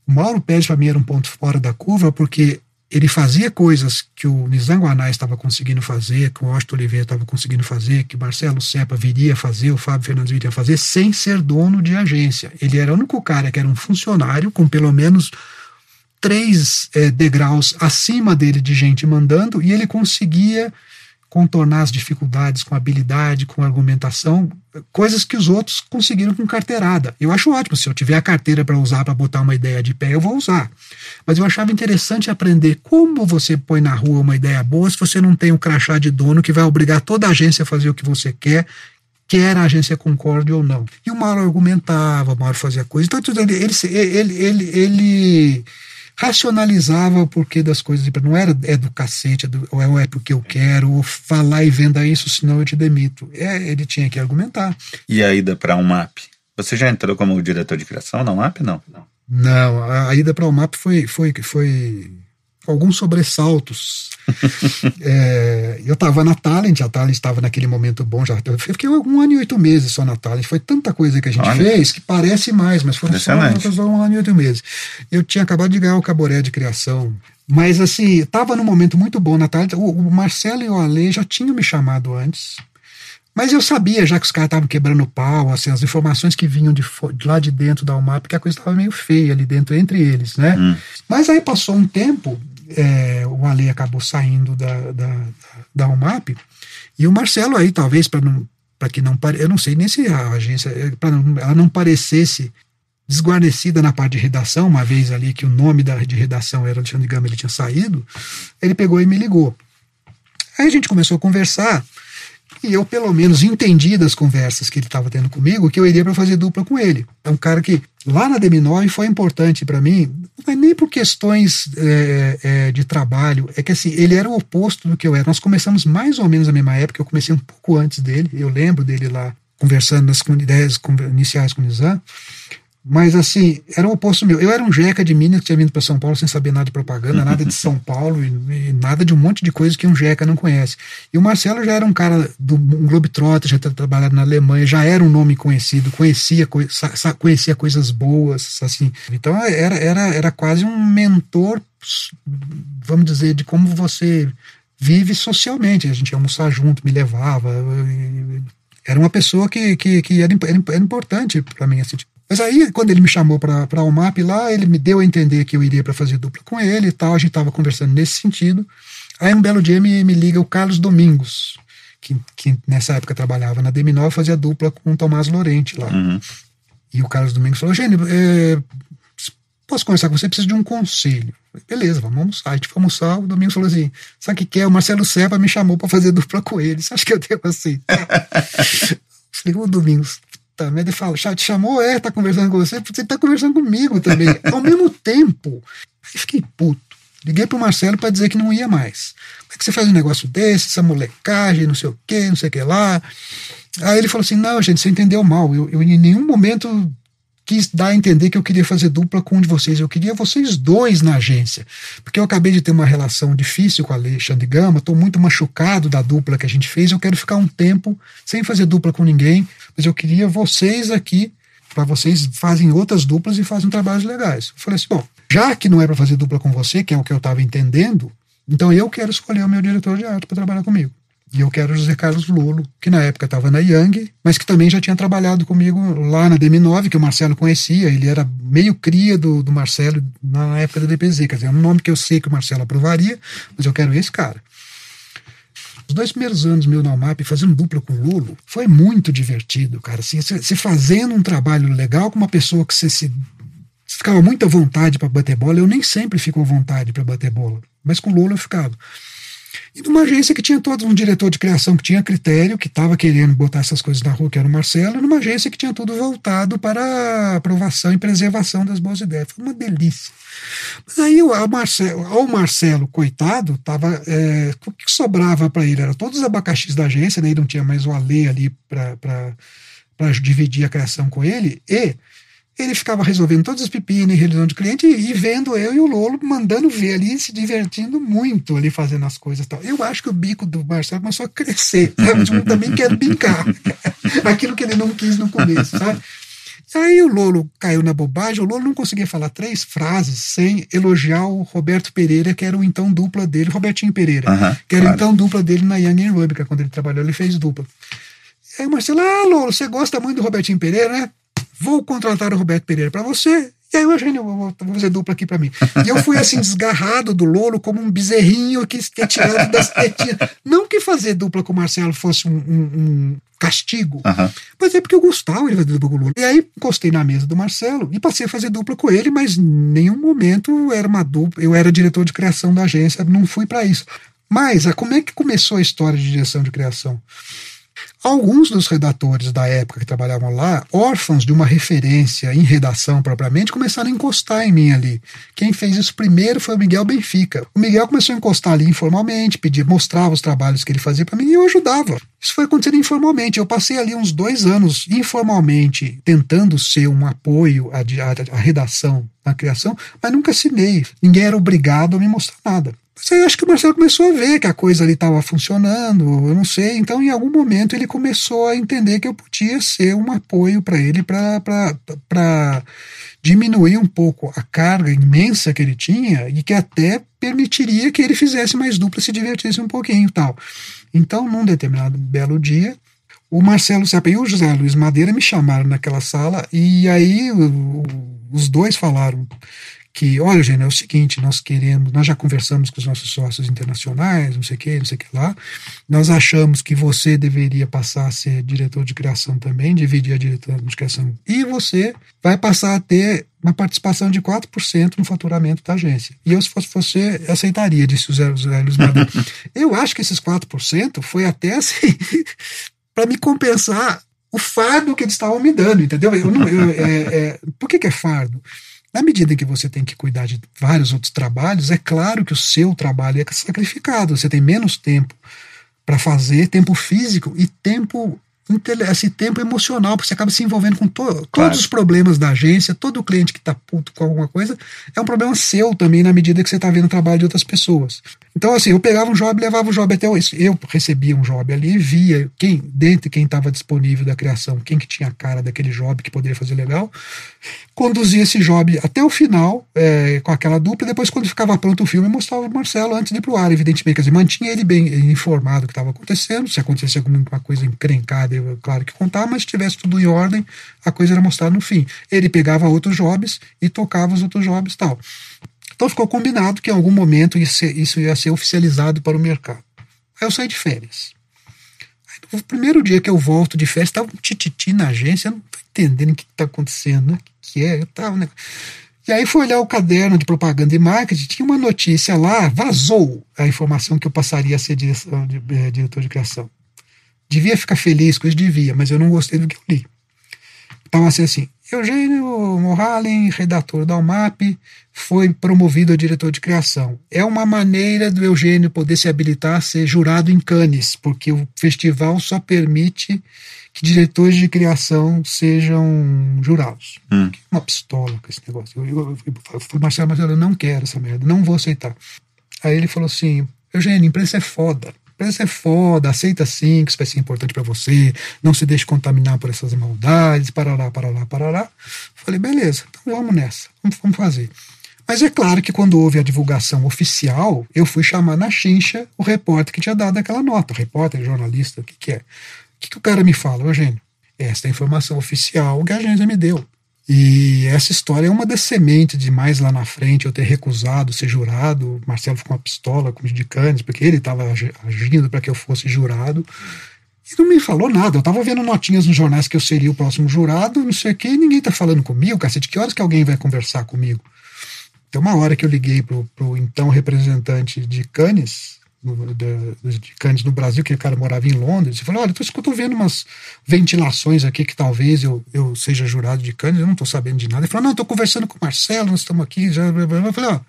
O Mauro Pérez para mim era um ponto fora da curva, porque ele fazia coisas que o Nizango Anais estava conseguindo fazer, que o Washington Oliveira estava conseguindo fazer, que Marcelo Sepa viria fazer, o Fábio Fernandes viria fazer, sem ser dono de agência. Ele era o único cara que era um funcionário com pelo menos três é, degraus acima dele de gente mandando e ele conseguia contornar as dificuldades com habilidade, com argumentação, coisas que os outros conseguiram com carteirada. Eu acho ótimo, se eu tiver a carteira para usar para botar uma ideia de pé, eu vou usar. Mas eu achava interessante aprender como você põe na rua uma ideia boa se você não tem um crachá de dono que vai obrigar toda a agência a fazer o que você quer, quer a agência concorde ou não. E o Mauro argumentava, o Mauro fazia coisa. Então, ele, ele, ele, ele, ele racionalizava o porquê das coisas. Não era é do cacete, é do, ou é porque eu quero, ou falar e venda isso, senão eu te demito. É, ele tinha que argumentar. E a ida para um MAP? Você já entrou como diretor de criação na UMAP? Não. Não, a ida para o MAP foi, foi, foi alguns sobressaltos. é, eu estava na Talent, a Talent estava naquele momento bom, já eu fiquei um ano e oito meses só na Talent. Foi tanta coisa que a gente Olha. fez que parece mais, mas foram só, só um ano e oito meses. Eu tinha acabado de ganhar o caboré de criação. Mas assim, estava num momento muito bom na Talent. O, o Marcelo e o Ale já tinham me chamado antes. Mas eu sabia, já que os caras estavam quebrando pau, assim, as informações que vinham de, de, lá de dentro da UMAP, que a coisa estava meio feia ali dentro, entre eles, né? Hum. Mas aí passou um tempo, é, o Ale acabou saindo da, da, da UMAP, e o Marcelo aí, talvez, para não para que não eu não sei nem se a agência para ela não parecesse desguarnecida na parte de redação, uma vez ali que o nome da, de redação era Alexandre Gama, ele tinha saído, ele pegou e me ligou. Aí a gente começou a conversar, e eu, pelo menos, entendi das conversas que ele estava tendo comigo que eu iria para fazer dupla com ele. É um cara que, lá na DM9, foi importante para mim, não é nem por questões é, é, de trabalho, é que assim, ele era o oposto do que eu era. Nós começamos mais ou menos na mesma época, eu comecei um pouco antes dele, eu lembro dele lá conversando nas ideias iniciais com o Nizam. Mas assim, era o oposto meu. Eu era um jeca de Minas que tinha vindo para São Paulo sem saber nada de propaganda, nada de São Paulo e, e, nada de um monte de coisa que um jeca não conhece. E o Marcelo já era um cara do um Globetrotter, já tinha trabalhado na Alemanha, já era um nome conhecido, conhecia, conhecia coisas boas, assim. Então era, era, era quase um mentor, vamos dizer, de como você vive socialmente. A gente ia almoçar junto, me levava. Era uma pessoa que, que, que era, era importante para mim. Assim, mas aí, quando ele me chamou para a UMAP lá, ele me deu a entender que eu iria para fazer dupla com ele e tal. A gente estava conversando nesse sentido. Aí, um belo dia, me, me liga o Carlos Domingos, que, que nessa época trabalhava na DM9, fazia dupla com o Tomás Lorente lá. Uhum. E o Carlos Domingos falou: Gênio, é, posso conversar com você? Preciso de um conselho. Falei, Beleza, vamos almoçar. A gente foi almoçar. O Domingos falou assim: Sabe o que, é? O Marcelo Serpa me chamou para fazer dupla com ele. Você acha que eu devo aceitar? Falei, ô Domingos, também ele fala, te chamou, é, tá conversando com você, você tá conversando comigo também. Ao mesmo tempo, aí fiquei puto. Liguei pro Marcelo para dizer que não ia mais. Como é que você faz um negócio desse, essa molecagem, não sei o que, não sei o que lá. Aí ele falou assim: não, gente, você entendeu mal. Eu, eu em nenhum momento quis dar a entender que eu queria fazer dupla com um de vocês. Eu queria vocês dois na agência. Porque eu acabei de ter uma relação difícil com a Alexandre Gama, estou muito machucado da dupla que a gente fez. Eu quero ficar um tempo sem fazer dupla com ninguém, mas eu queria vocês aqui, para vocês fazem outras duplas e fazem trabalhos legais. Eu falei assim: bom, já que não é para fazer dupla com você, que é o que eu estava entendendo, então eu quero escolher o meu diretor de arte para trabalhar comigo. E eu quero José Carlos Lolo, que na época estava na Young, mas que também já tinha trabalhado comigo lá na DM9, que o Marcelo conhecia. Ele era meio cria do, do Marcelo na época da DPZ. Quer dizer, é um nome que eu sei que o Marcelo aprovaria, mas eu quero esse cara. Os dois primeiros anos meu na UMAP, fazendo dupla com o Lolo, foi muito divertido, cara. Assim, você fazendo um trabalho legal com uma pessoa que você se ficava muito à vontade para bater bola. Eu nem sempre fico à vontade para bater bola, mas com o Lolo eu ficava. E numa agência que tinha todo um diretor de criação que tinha critério, que estava querendo botar essas coisas na rua, que era o Marcelo, e numa agência que tinha tudo voltado para aprovação e preservação das boas ideias. Foi uma delícia. Mas aí o Marcelo, ao Marcelo, coitado, tava, é, o que sobrava para ele? Era todos os abacaxis da agência, né? ele não tinha mais o Ale ali para dividir a criação com ele, e ele ficava resolvendo todas as pepinas, realizando de cliente e, vendo eu e o Lolo mandando ver ali, se divertindo muito ali fazendo as coisas tal. Eu acho que o bico do Marcelo começou a crescer, sabe? Eu também quero brincar. Aquilo que ele não quis no começo, sabe? Aí o Lolo caiu na bobagem, o Lolo não conseguia falar três frases sem elogiar o Roberto Pereira, que era o então dupla dele, Robertinho Pereira, que era claro. então dupla dele na Young and Rubica, quando ele trabalhou, ele fez dupla. Aí o Marcelo, ah, Lolo, você gosta muito do Robertinho Pereira, né? Vou contratar o Roberto Pereira para você. E aí, Eugênio, vou, vou fazer dupla aqui para mim. E eu fui assim, desgarrado do Lolo, como um bezerrinho que é tirado das tetinhas. Não que fazer dupla com o Marcelo fosse um, um, um castigo, uhum. mas é porque eu gostava de fazer dupla com o Lolo. E aí, encostei na mesa do Marcelo e passei a fazer dupla com ele, mas em nenhum momento era uma dupla. Eu era diretor de criação da agência, não fui para isso. Mas, como é que começou a história de direção de criação? Alguns dos redatores da época que trabalhavam lá, órfãos de uma referência em redação propriamente, começaram a encostar em mim ali. Quem fez isso primeiro foi o Miguel Benfica. O Miguel começou a encostar ali informalmente, pedia, mostrava os trabalhos que ele fazia para mim e eu ajudava. Isso foi acontecendo informalmente. Eu passei ali uns dois anos informalmente tentando ser um apoio à, à, à redação na criação, mas nunca assinei. Ninguém era obrigado a me mostrar nada. Mas eu acho que o Marcelo começou a ver que a coisa ali estava funcionando, eu não sei. Então, em algum momento, ele começou a entender que eu podia ser um apoio para ele para diminuir um pouco a carga imensa que ele tinha e que até permitiria que ele fizesse mais dupla, se divertisse um pouquinho tal. Então, num determinado belo dia, o Marcelo Serpa e o José Luiz Madeira me chamaram naquela sala e aí os dois falaram que, olha, Eugênio, é o seguinte, nós queremos, nós já conversamos com os nossos sócios internacionais, não sei o que, não sei o que lá, nós achamos que você deveria passar a ser diretor de criação também, dividir a diretoria de criação, e você vai passar a ter uma participação de 4% no faturamento da agência. E eu, se fosse você, aceitaria, disse o Zé, Zé Luiz Madeira. eu acho que esses 4% foi até assim, para me compensar o fardo que eles estavam me dando, entendeu? Eu não, eu, é, é, por que, que é fardo? Na medida em que você tem que cuidar de vários outros trabalhos, é claro que o seu trabalho é sacrificado. Você tem menos tempo para fazer, tempo físico e tempo esse tempo emocional, porque você acaba se envolvendo com to claro. todos os problemas da agência, todo cliente que está puto com alguma coisa, é um problema seu também, na medida que você está vendo o trabalho de outras pessoas. Então, assim, eu pegava um job, levava o job até o. Eu recebia um job ali, via quem, dentre quem estava disponível da criação, quem que tinha a cara daquele job que poderia fazer legal, conduzia esse job até o final, é, com aquela dupla, e depois, quando ficava pronto o filme, mostrava o Marcelo antes de ir pro ar, evidentemente. Quer dizer, mantinha ele bem informado do que estava acontecendo, se acontecesse alguma coisa encrencada, eu, claro que contar, mas se tivesse tudo em ordem, a coisa era mostrada no fim. Ele pegava outros jobs e tocava os outros jobs e tal. Então ficou combinado que em algum momento isso ia ser oficializado para o mercado. Aí eu saí de férias. Aí, no primeiro dia que eu volto de férias, estava um tititi na agência, não estou entendendo o que está acontecendo, né? o que, é, eu tava, né? E aí fui olhar o caderno de propaganda e marketing, tinha uma notícia lá, vazou a informação que eu passaria a ser direção de, é, diretor de criação. Devia ficar feliz com isso, devia, mas eu não gostei do que eu li. Então, assim, assim Eugênio Mohalen, redator da UMAP, foi promovido a diretor de criação. É uma maneira do Eugênio poder se habilitar a ser jurado em Cannes, porque o festival só permite que diretores de criação sejam jurados. Hum. Uma pistola com esse negócio. Eu, eu, eu, eu fui Marcelo, mas eu não quero essa merda, não vou aceitar. Aí ele falou assim: Eugênio, imprensa é foda. Imprensa é foda, aceita sim que vai ser importante para você, não se deixe contaminar por essas maldades, parará, parará, parará. Falei, beleza, então vamos nessa, vamos, vamos fazer. Mas é claro que quando houve a divulgação oficial, eu fui chamar na chincha o repórter que tinha dado aquela nota. O repórter, jornalista, o que, que é? O que, que o cara me fala, Eugênio? Esta é a informação oficial que a agência me deu. E essa história é uma das sementes de mais lá na frente eu ter recusado ser jurado. Marcelo ficou com uma pistola com os dicanes, porque ele estava agindo para que eu fosse jurado. E não me falou nada. Eu estava vendo notinhas nos jornais que eu seria o próximo jurado, não sei o quê, e ninguém está falando comigo, cacete. Que horas que alguém vai conversar comigo? Tem uma hora que eu liguei pro, pro então representante de Cannes, de Cannes no Brasil, que o cara morava em Londres, e falou: Olha, eu estou vendo umas ventilações aqui que talvez eu, eu seja jurado de Cannes, eu não estou sabendo de nada. Ele falou: Não, estou conversando com o Marcelo, nós estamos aqui. Já... Eu falei: Ó,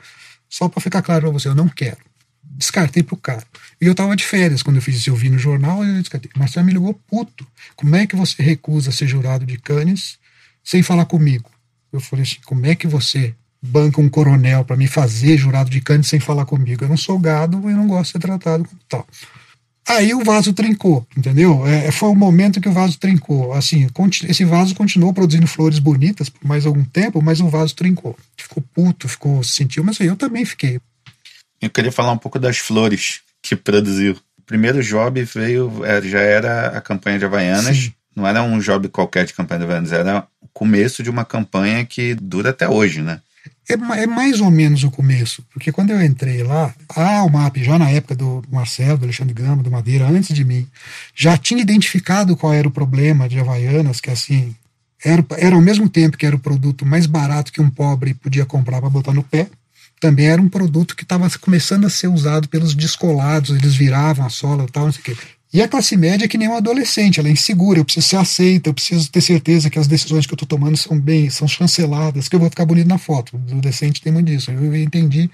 só para ficar claro para você, eu não quero. Descartei pro cara. E eu estava de férias quando eu fiz isso. Eu vi no jornal e eu descartei. O Marcelo me ligou puto. Como é que você recusa ser jurado de Cannes sem falar comigo? Eu falei assim: Como é que você banca um coronel para me fazer jurado de cândido sem falar comigo. Eu não sou gado e não gosto de ser tratado como tal. Aí o vaso trincou, entendeu? É, foi o momento que o vaso trincou. Assim, esse vaso continuou produzindo flores bonitas por mais algum tempo, mas o vaso trincou. Ficou puto, ficou sentiu, mas eu também fiquei. Eu queria falar um pouco das flores que produziu. O primeiro job veio, é, já era a campanha de Havaianas. Sim. Não era um job qualquer de campanha de Havaianas, era o começo de uma campanha que dura até hoje, né? É, é, mais ou menos o começo, porque quando eu entrei lá, a Almap, já na época do Marcelo, do Alexandre Gama, do Madeira, antes de mim, já tinha identificado qual era o problema de Havaianas, que assim, era, era ao mesmo tempo que era o produto mais barato que um pobre podia comprar para botar no pé, também era um produto que estava começando a ser usado pelos descolados, eles viravam a sola e tal, não sei o quê. E a classe média é que nem um adolescente, ela é insegura, eu preciso ser aceita, eu preciso ter certeza que as decisões que eu estou tomando são bem, são chanceladas, que eu vou ficar bonito na foto. O adolescente tem muito disso. Eu entendi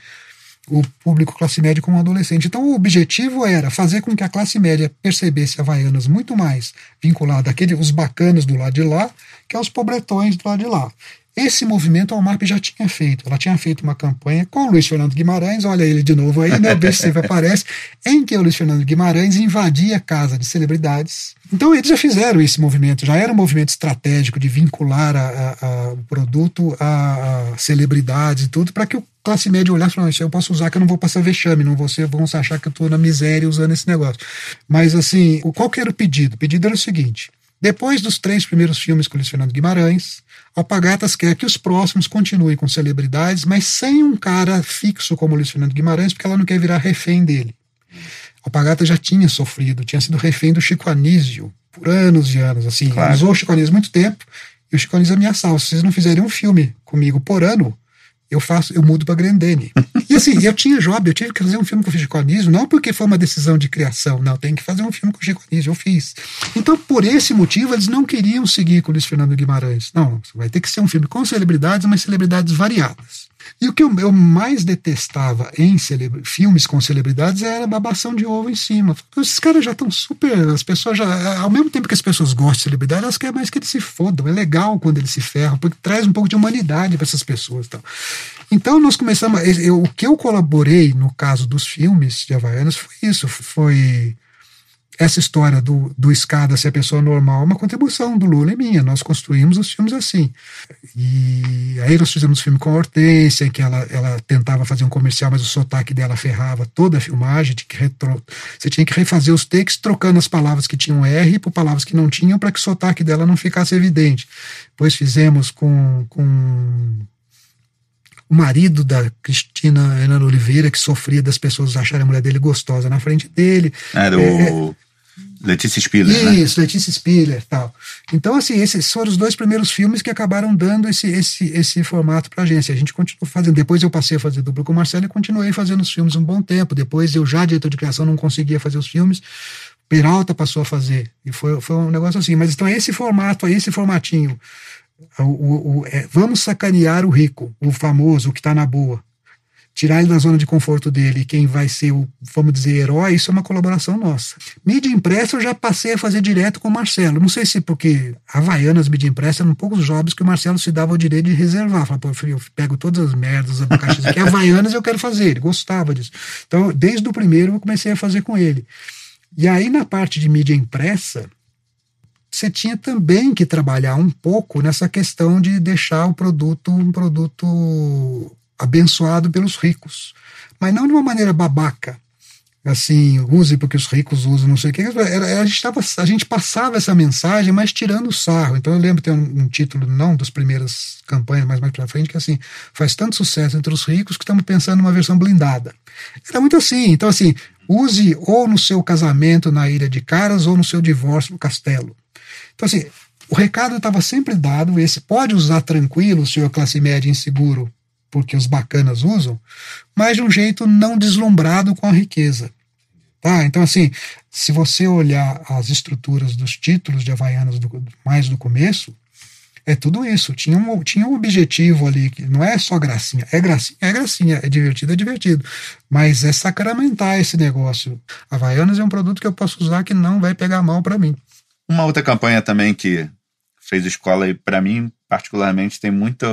o público classe média como um adolescente. Então o objetivo era fazer com que a classe média percebesse Havaianas muito mais vinculada àquele, os bacanas do lado de lá que aos pobretões do lado de lá. Esse movimento a Almap já tinha feito. Ela tinha feito uma campanha com o Luiz Fernando Guimarães, olha ele de novo aí, né? O sempre aparece, em que o Luiz Fernando Guimarães invadia a casa de celebridades. Então eles já fizeram esse movimento, já era um movimento estratégico de vincular a, a, a, o produto a, a celebridades e tudo, para que o classe média olhasse e falasse, eu posso usar que eu não vou passar vexame, não vou ser, vão achar que eu estou na miséria usando esse negócio. Mas assim, qual que era o pedido? O pedido era o seguinte, depois dos três primeiros filmes com o Luiz Fernando Guimarães, Alpagatas quer que os próximos continuem com celebridades, mas sem um cara fixo como o Luiz Fernando Guimarães, porque ela não quer virar refém dele. Alpagatas já tinha sofrido, tinha sido refém do Chico Anísio por anos e anos. Assim, claro. usou o Chico Anísio muito tempo e o Chico Anísio ameaçava: se vocês não fizerem um filme comigo por ano, eu faço, eu mudo para Grendene. E assim, eu tinha job, eu tive que fazer um filme com o Chico Anísio, não porque foi uma decisão de criação, não, tem que fazer um filme com o Chico Anísio, eu fiz. Então, por esse motivo, eles não queriam seguir com o Luiz Fernando Guimarães. Não, vai ter que ser um filme com celebridades, mas celebridades variadas. E o que eu, mais detestava em filmes com celebridades era a babação de ovo em cima. Esses caras já estão super. As pessoas já. Ao mesmo tempo que as pessoas gostam de celebridade, elas querem mais que eles se fodam. É legal quando eles se ferram, porque traz um pouco de humanidade para essas pessoas. Então. nós começamos. Eu, o que eu colaborei no caso dos filmes de Havaianas foi isso. Foi essa história do, do escada ser a pessoa normal é uma contribuição do Lula e minha. Nós construímos os filmes assim. E aí nós fizemos filme com a Hortência, em que ela, ela tentava fazer um comercial, mas o sotaque dela ferrava toda a filmagem. Tinha que retro... Você tinha que refazer os takes trocando as palavras que tinham R por palavras que não tinham para que o sotaque dela não ficasse evidente. Depois fizemos com, com o marido da Cristina Ana Oliveira, que sofria das pessoas acharem a mulher dele gostosa na frente dele. Era é, o Letícia Spiller, né? Isso, né? Letícia Spiller tal. Então, assim, esses foram os dois primeiros filmes que acabaram dando esse, esse, esse formato pra agência. A gente continuou fazendo. Depois eu passei a fazer dupla com o Marcelo e continuei fazendo os filmes um bom tempo. Depois eu já, diretor de criação, não conseguia fazer os filmes. Peralta passou a fazer. E foi, foi um negócio assim. Mas então, esse formato aí, esse formatinho. O, o, o é, vamos sacanear o rico, o famoso, o que está na boa tirar ele da zona de conforto dele, quem vai ser o, vamos dizer, herói, isso é uma colaboração nossa. Mídia impressa eu já passei a fazer direto com o Marcelo. Não sei se porque Havaianas, mídia impressa, eram poucos jobs que o Marcelo se dava o direito de reservar. Falava, pô, eu pego todas as merdas, os abacaxis aqui, Havaianas eu quero fazer. Ele gostava disso. Então, desde o primeiro eu comecei a fazer com ele. E aí, na parte de mídia impressa, você tinha também que trabalhar um pouco nessa questão de deixar o produto um produto abençoado pelos ricos. Mas não de uma maneira babaca, assim, use porque os ricos usam, não sei o que. A, gente tava, a gente passava essa mensagem, mas tirando o sarro. Então eu lembro ter um, um título, não das primeiras campanhas, mas mais para frente, que é assim, faz tanto sucesso entre os ricos que estamos pensando numa versão blindada. Era muito assim. Então, assim, use ou no seu casamento na Ilha de Caras ou no seu divórcio no castelo. Então, assim, o recado estava sempre dado, esse pode usar tranquilo, senhor classe média inseguro, porque os bacanas usam, mas de um jeito não deslumbrado com a riqueza. Tá? Então, assim, se você olhar as estruturas dos títulos de Havaianas do, mais do começo, é tudo isso. Tinha um, tinha um objetivo ali, que não é só gracinha. É gracinha, é gracinha. É divertido, é divertido. Mas é sacramentar esse negócio. Havaianas é um produto que eu posso usar que não vai pegar mal para mim. Uma outra campanha também que fez escola e para mim particularmente tem muito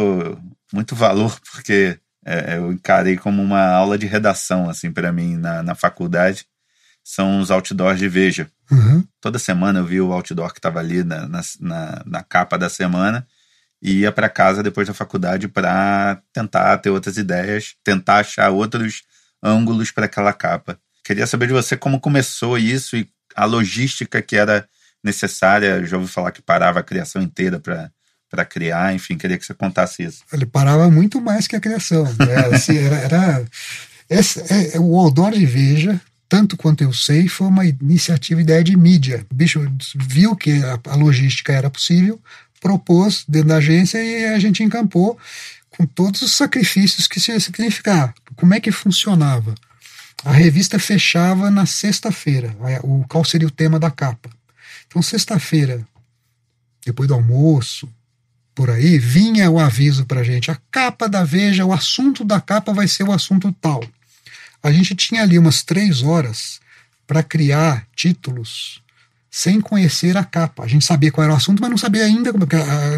muito valor porque é, eu encarei como uma aula de redação assim para mim na, na faculdade são os outdoors de Veja. Uhum. Toda semana eu vi o outdoor que estava ali na, na, na, capa da semana e ia para casa depois da faculdade para tentar ter outras ideias, tentar achar outros ângulos para aquela capa. Queria saber de você como começou isso e a logística que era necessária. Já ouvi falar que parava a criação inteira para para criar, enfim, queria que você contasse isso. Ele parava muito mais que a criação. Né? Assim, era, era é, é, o Aldor de Veja, tanto quanto eu sei, foi uma iniciativa, ideia de mídia. O bicho viu que a, a logística era possível, propôs dentro da agência e a gente encampou com todos os sacrifícios que ia significar. Como é que funcionava? A revista fechava na sexta-feira. O qual seria o tema da capa? Então, sexta-feira, depois do almoço, por aí, vinha o aviso para gente: a capa da Veja, o assunto da capa vai ser o assunto tal. A gente tinha ali umas três horas para criar títulos sem conhecer a capa. A gente sabia qual era o assunto, mas não sabia ainda,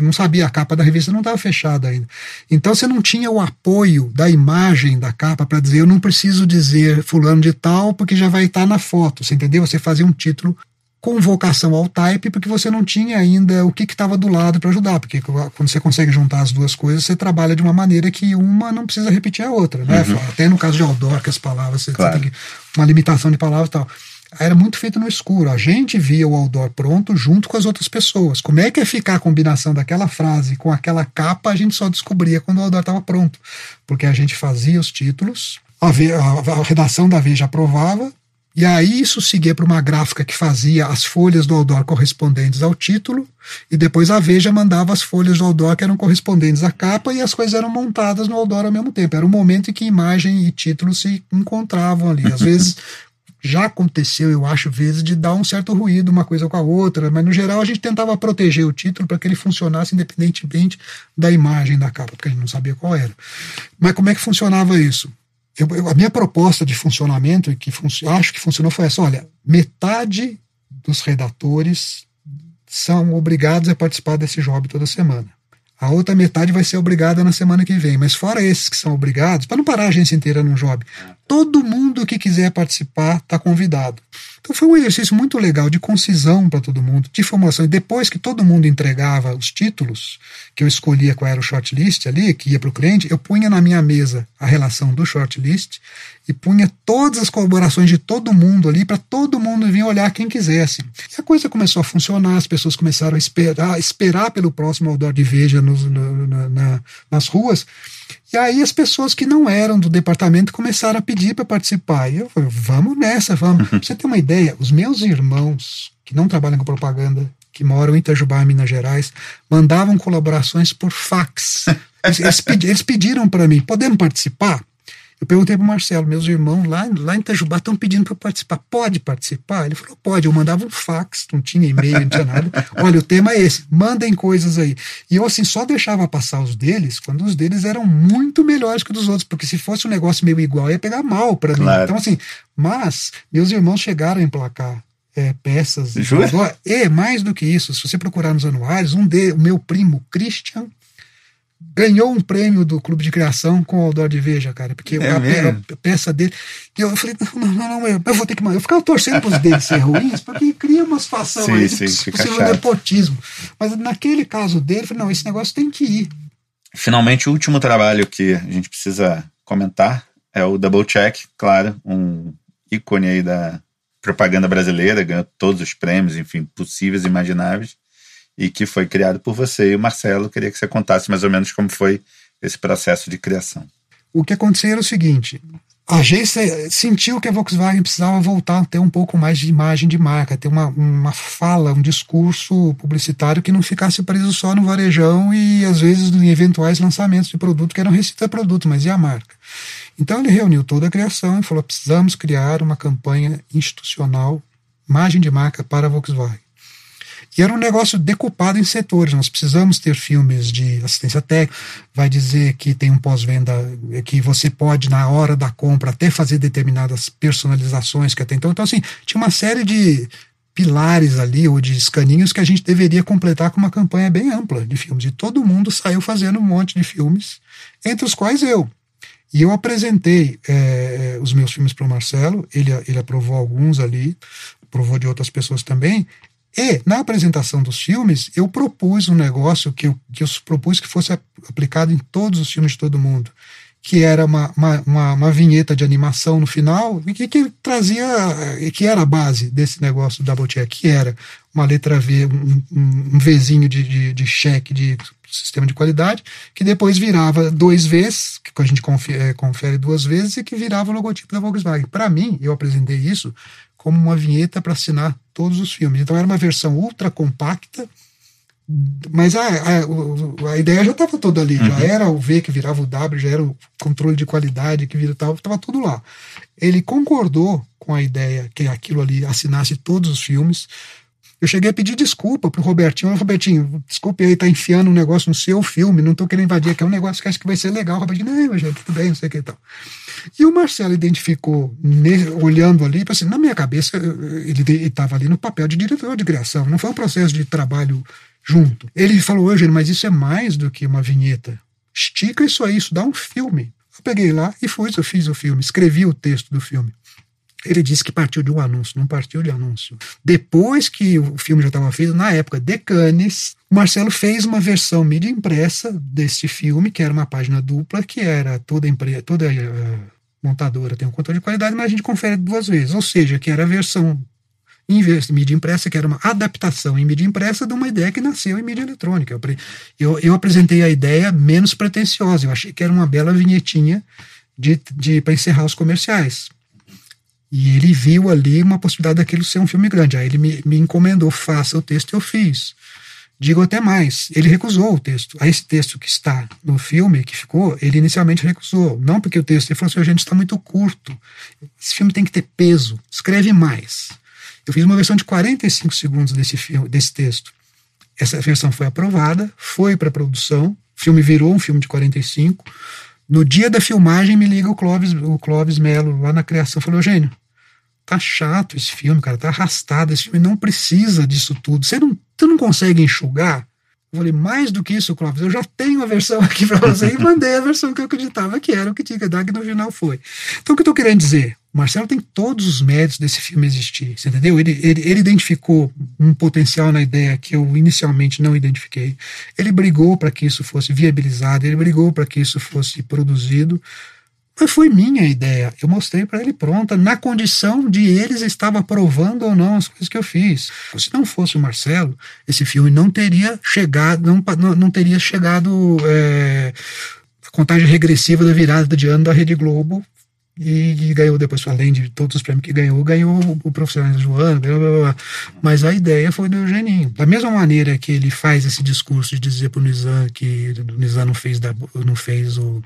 não sabia a capa da revista não estava fechada ainda. Então você não tinha o apoio da imagem da capa para dizer eu não preciso dizer fulano de tal porque já vai estar tá na foto, você entendeu? Você fazia um título com vocação ao type porque você não tinha ainda o que estava do lado para ajudar, porque quando você consegue juntar as duas coisas, você trabalha de uma maneira que uma não precisa repetir a outra, né? Uhum. Até no caso de outdoor, que as palavras, você, claro. você tem que, uma limitação de palavras e tal era muito feito no escuro. A gente via o outdoor pronto junto com as outras pessoas. Como é que ia ficar a combinação daquela frase com aquela capa, a gente só descobria quando o outdoor estava pronto. Porque a gente fazia os títulos, a, a, a redação da Veja aprovava, e aí isso seguia para uma gráfica que fazia as folhas do outdoor correspondentes ao título, e depois a Veja mandava as folhas do outdoor que eram correspondentes à capa, e as coisas eram montadas no outdoor ao mesmo tempo. Era o momento em que imagem e título se encontravam ali. Às vezes já aconteceu, eu acho, vezes de dar um certo ruído uma coisa com a outra, mas no geral a gente tentava proteger o título para que ele funcionasse independentemente da imagem da capa, porque a gente não sabia qual era. Mas como é que funcionava isso? Eu, eu, a minha proposta de funcionamento, que acho que funcionou, foi essa: olha, metade dos redatores são obrigados a participar desse job toda semana. A outra metade vai ser obrigada na semana que vem. Mas fora esses que são obrigados, para não parar a agência inteira num job, todo mundo que quiser participar está convidado. Então foi um exercício muito legal de concisão para todo mundo, de formulação. E depois que todo mundo entregava os títulos, que eu escolhia qual era o shortlist ali, que ia para o cliente, eu punha na minha mesa a relação do shortlist e punha todas as colaborações de todo mundo ali para todo mundo vir olhar quem quisesse. E a coisa começou a funcionar, as pessoas começaram a esperar, esperar pelo próximo outdoor de Veja nos, na, na, nas ruas. E aí as pessoas que não eram do departamento começaram a pedir para participar. E eu falei, vamos nessa, vamos. pra você ter uma ideia, os meus irmãos que não trabalham com propaganda, que moram em Itajubá, Minas Gerais, mandavam colaborações por fax. Eles, eles pediram para mim, podemos participar? Eu perguntei para o Marcelo, meus irmãos lá, lá em Itajubá estão pedindo para participar. Pode participar? Ele falou, pode. Eu mandava um fax, não tinha e-mail, não tinha nada. Olha, o tema é esse, mandem coisas aí. E eu, assim, só deixava passar os deles quando os deles eram muito melhores que os dos outros, porque se fosse um negócio meio igual, ia pegar mal para claro. mim. Então, assim, mas meus irmãos chegaram a emplacar é, peças. Jura? É, mais do que isso. Se você procurar nos anuários, um de, o meu primo, Christian, ganhou um prêmio do Clube de Criação com o Aldor de Veja, cara, porque é a, a, peça dele. E eu falei, não, não, não, eu, eu vou ter que. Eu ficava torcendo para os deles ser ruins, porque cria uma situação sim, aí sim, possível nepotismo. Mas naquele caso dele, eu falei, não, esse negócio tem que ir. Finalmente, o último trabalho que a gente precisa comentar é o Double Check, claro, um ícone aí da propaganda brasileira, ganhou todos os prêmios, enfim, possíveis e imagináveis e que foi criado por você e o Marcelo. Queria que você contasse mais ou menos como foi esse processo de criação. O que aconteceu era o seguinte: a agência sentiu que a Volkswagen precisava voltar a ter um pouco mais de imagem de marca, ter uma, uma fala, um discurso publicitário que não ficasse preso só no varejão e às vezes em eventuais lançamentos de produto que eram receita produto, mas e a marca? Então ele reuniu toda a criação e falou: precisamos criar uma campanha institucional, imagem de marca para a Volkswagen. E era um negócio decupado em setores. Nós precisamos ter filmes de assistência técnica, vai dizer que tem um pós-venda, que você pode, na hora da compra, até fazer determinadas personalizações que até então. Então, assim, tinha uma série de pilares ali, ou de escaninhos, que a gente deveria completar com uma campanha bem ampla de filmes. E todo mundo saiu fazendo um monte de filmes, entre os quais eu. E eu apresentei é, os meus filmes para o Marcelo, ele, ele aprovou alguns ali, aprovou de outras pessoas também. E, na apresentação dos filmes, eu propus um negócio que eu, que eu propus que fosse aplicado em todos os filmes de todo mundo, que era uma, uma, uma, uma vinheta de animação no final, e que, que trazia, que era a base desse negócio do Double Check, que era uma letra V, um, um, Vzinho de, de, de cheque de sistema de qualidade, que depois virava dois vezes, que a gente confere, é, confere duas vezes, e que virava o logotipo da Volkswagen. Para mim, eu apresentei isso como uma vinheta para assinar todos os filmes. Então era uma versão ultra compacta, mas a, a, a ideia já estava toda ali, uhum. já era o V que virava o W, já era o controle de qualidade que virava, estava tudo lá. Ele concordou com a ideia que aquilo ali assinasse todos os filmes, eu cheguei a pedir desculpa pro Robertinho. Robertinho, desculpe aí, tá enfiando um negócio no seu filme, não tô querendo invadir, que é um negócio que acho que vai ser legal. O Robertinho, não, gente, tudo bem, não sei o que e tal. E o Marcelo identificou, olhando ali, assim, na minha cabeça, ele estava ali no papel de diretor de criação, não foi um processo de trabalho junto. Ele falou, Eugênio, mas isso é mais do que uma vinheta. Estica isso aí, isso dá um filme. Eu peguei lá e fui, eu fiz o filme, escrevi o texto do filme. Ele disse que partiu de um anúncio, não partiu de anúncio. Depois que o filme já estava feito, na época de Cannes, Marcelo fez uma versão mídia impressa desse filme, que era uma página dupla, que era toda empresa, toda uh, montadora tem um controle de qualidade, mas a gente confere duas vezes. Ou seja, que era a versão em mídia impressa, que era uma adaptação em mídia impressa de uma ideia que nasceu em mídia eletrônica. Eu, eu, eu apresentei a ideia menos pretensiosa, eu achei que era uma bela vinhetinha de, de para encerrar os comerciais. E ele viu ali uma possibilidade daquilo ser um filme grande. Aí ele me, me encomendou, faça o texto, eu fiz. Digo até mais, ele recusou o texto. Aí esse texto que está no filme, que ficou, ele inicialmente recusou. Não porque o texto, ele falou assim, gente, está muito curto. Esse filme tem que ter peso, escreve mais. Eu fiz uma versão de 45 segundos desse, filme, desse texto. Essa versão foi aprovada, foi para produção, o filme virou um filme de 45. No dia da filmagem, me liga o Clóvis, o Clóvis Melo, lá na criação, falou: Eugênio, tá chato esse filme, cara, tá arrastado. Esse filme não precisa disso tudo. Você não, você não consegue enxugar? Eu falei, mais do que isso, Clóvis, eu já tenho a versão aqui para você e mandei a versão que eu acreditava que era o que tinha que dar, que no final foi. Então, o que eu tô querendo dizer? O Marcelo tem todos os méritos desse filme existir, você entendeu? Ele, ele, ele identificou um potencial na ideia que eu inicialmente não identifiquei. Ele brigou para que isso fosse viabilizado, ele brigou para que isso fosse produzido. Mas foi minha ideia. Eu mostrei para ele pronta, na condição de eles estavam aprovando ou não as coisas que eu fiz. Se não fosse o Marcelo, esse filme não teria chegado, não, não, teria chegado é, a contagem regressiva da virada de ano da Rede Globo. E, e, ganhou depois, além de todos os prêmios que ganhou, ganhou o, o Profissional Joana, blá, blá, blá. mas a ideia foi do Eugeninho. Da mesma maneira que ele faz esse discurso de dizer para o Nizam que o Nizam não fez, da, não fez o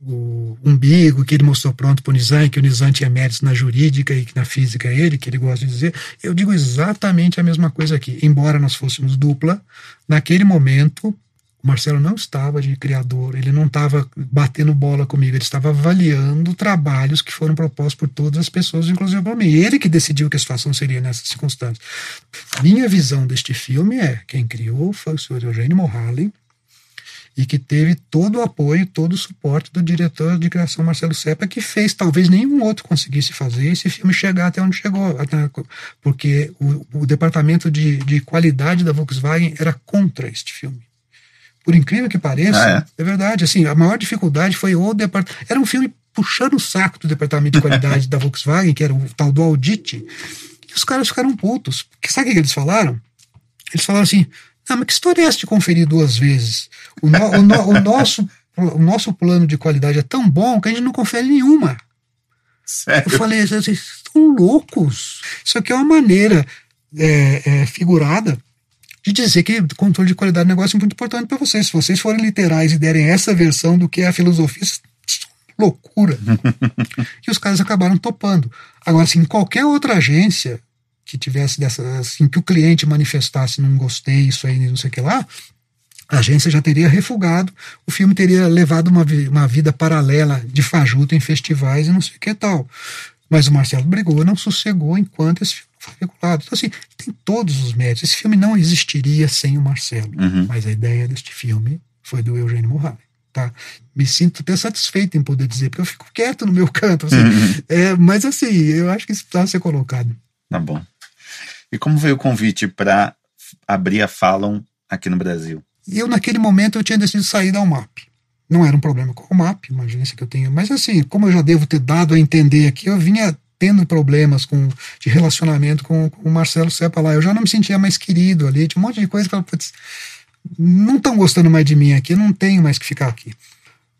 o umbigo que ele mostrou pronto para o Nizam, que o Nizam tinha méritos na jurídica e que na física ele, que ele gosta de dizer, eu digo exatamente a mesma coisa aqui. Embora nós fôssemos dupla, naquele momento o Marcelo não estava de criador, ele não estava batendo bola comigo, ele estava avaliando trabalhos que foram propostos por todas as pessoas, inclusive por mim. Ele que decidiu que a situação seria nessas circunstâncias. Minha visão deste filme é: quem criou foi o senhor Eugênio Morhalen, e que teve todo o apoio, todo o suporte do diretor de criação Marcelo Seppa, que fez talvez nenhum outro conseguisse fazer esse filme chegar até onde chegou, porque o, o departamento de, de qualidade da Volkswagen era contra este filme. Por incrível que pareça, ah, é? é? verdade. Assim, a maior dificuldade foi o departamento. Era um filme puxando o saco do departamento de qualidade da Volkswagen, que era o tal do Audit, e os caras ficaram putos. Porque sabe o que eles falaram? Eles falaram assim: ah, mas que história é essa de conferir duas vezes? O, no, o, no, o, nosso, o nosso plano de qualidade é tão bom que a gente não confere nenhuma. Sério? Eu falei, vocês estão loucos. Isso aqui é uma maneira é, é, figurada de dizer que controle de qualidade é um negócio muito importante para vocês. Se vocês forem literais e derem essa versão do que é a filosofia, loucura. e os caras acabaram topando. Agora, assim, em qualquer outra agência, que tivesse dessa, assim, que o cliente manifestasse não gostei, isso aí, não sei o que lá, a agência já teria refugado, o filme teria levado uma, uma vida paralela de fajuto em festivais e não sei o que tal. Mas o Marcelo brigou, não sossegou enquanto esse filme foi regulado. Então, assim, tem todos os méritos. Esse filme não existiria sem o Marcelo. Uhum. Mas a ideia deste filme foi do Eugênio Morales. tá? Me sinto até satisfeito em poder dizer, porque eu fico quieto no meu canto, assim. Uhum. É, mas assim, eu acho que isso precisa ser colocado. Tá bom. E como veio o convite para abrir a Fallon aqui no Brasil? Eu, naquele momento, eu tinha decidido sair da UMAP. Não era um problema com a UMAP, uma agência que eu tenho. Mas assim, como eu já devo ter dado a entender aqui, eu vinha tendo problemas com, de relacionamento com, com o Marcelo Sepa lá. Eu já não me sentia mais querido ali, tinha um monte de coisa que eu falei, não estão gostando mais de mim aqui, não tenho mais que ficar aqui.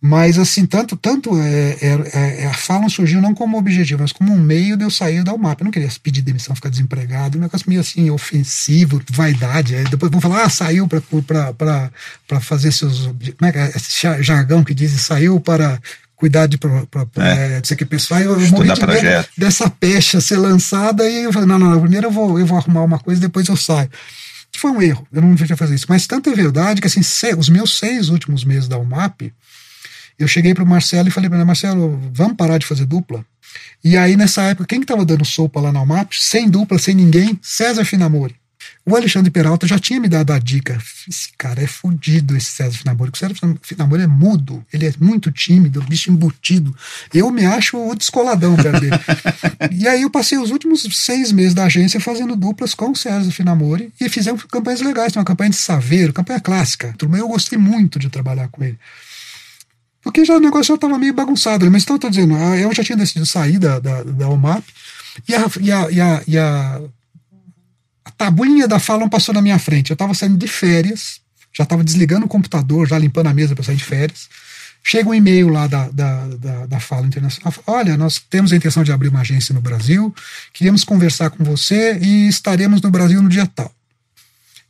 Mas assim, tanto, tanto é, é, é, a fala surgiu não como objetivo, mas como um meio de eu sair da UMAP. Eu não queria pedir demissão, ficar desempregado, um negócio meio assim, ofensivo, vaidade. Aí depois vão falar, ah, saiu para fazer seus. Como é que é? Esse jargão que diz, saiu para cuidar de, pra, pra, é. de ser que pessoal, eu, eu morri de medo dessa pecha ser lançada e eu falei, não, não, não, primeiro eu vou, eu vou arrumar uma coisa depois eu saio. Que foi um erro, eu não devia fazer isso. Mas tanto é verdade que assim, os meus seis últimos meses da UMAP, eu cheguei para o Marcelo e falei para ele, Marcelo, vamos parar de fazer dupla? E aí, nessa época, quem que estava dando sopa lá na UMAP, sem dupla, sem ninguém? César Finamori. O Alexandre Peralta já tinha me dado a dica. Esse cara é fudido, esse César Finamori. O César Finamori é mudo, ele é muito tímido, bicho embutido. Eu me acho o descoladão perto dele. e aí eu passei os últimos seis meses da agência fazendo duplas com o César Finamori e fizemos campanhas legais. Tem uma campanha de Saveiro, campanha clássica. Eu gostei muito de trabalhar com ele. Porque já o negócio já estava meio bagunçado. Né? Mas então eu estou dizendo, ah, eu já tinha decidido sair da, da, da OMAP e a, e a, e a, e a a tabuinha da Fallon passou na minha frente. Eu estava saindo de férias, já estava desligando o computador, já limpando a mesa para sair de férias. Chega um e-mail lá da, da, da, da Fala Internacional. Olha, nós temos a intenção de abrir uma agência no Brasil, queríamos conversar com você e estaremos no Brasil no dia tal.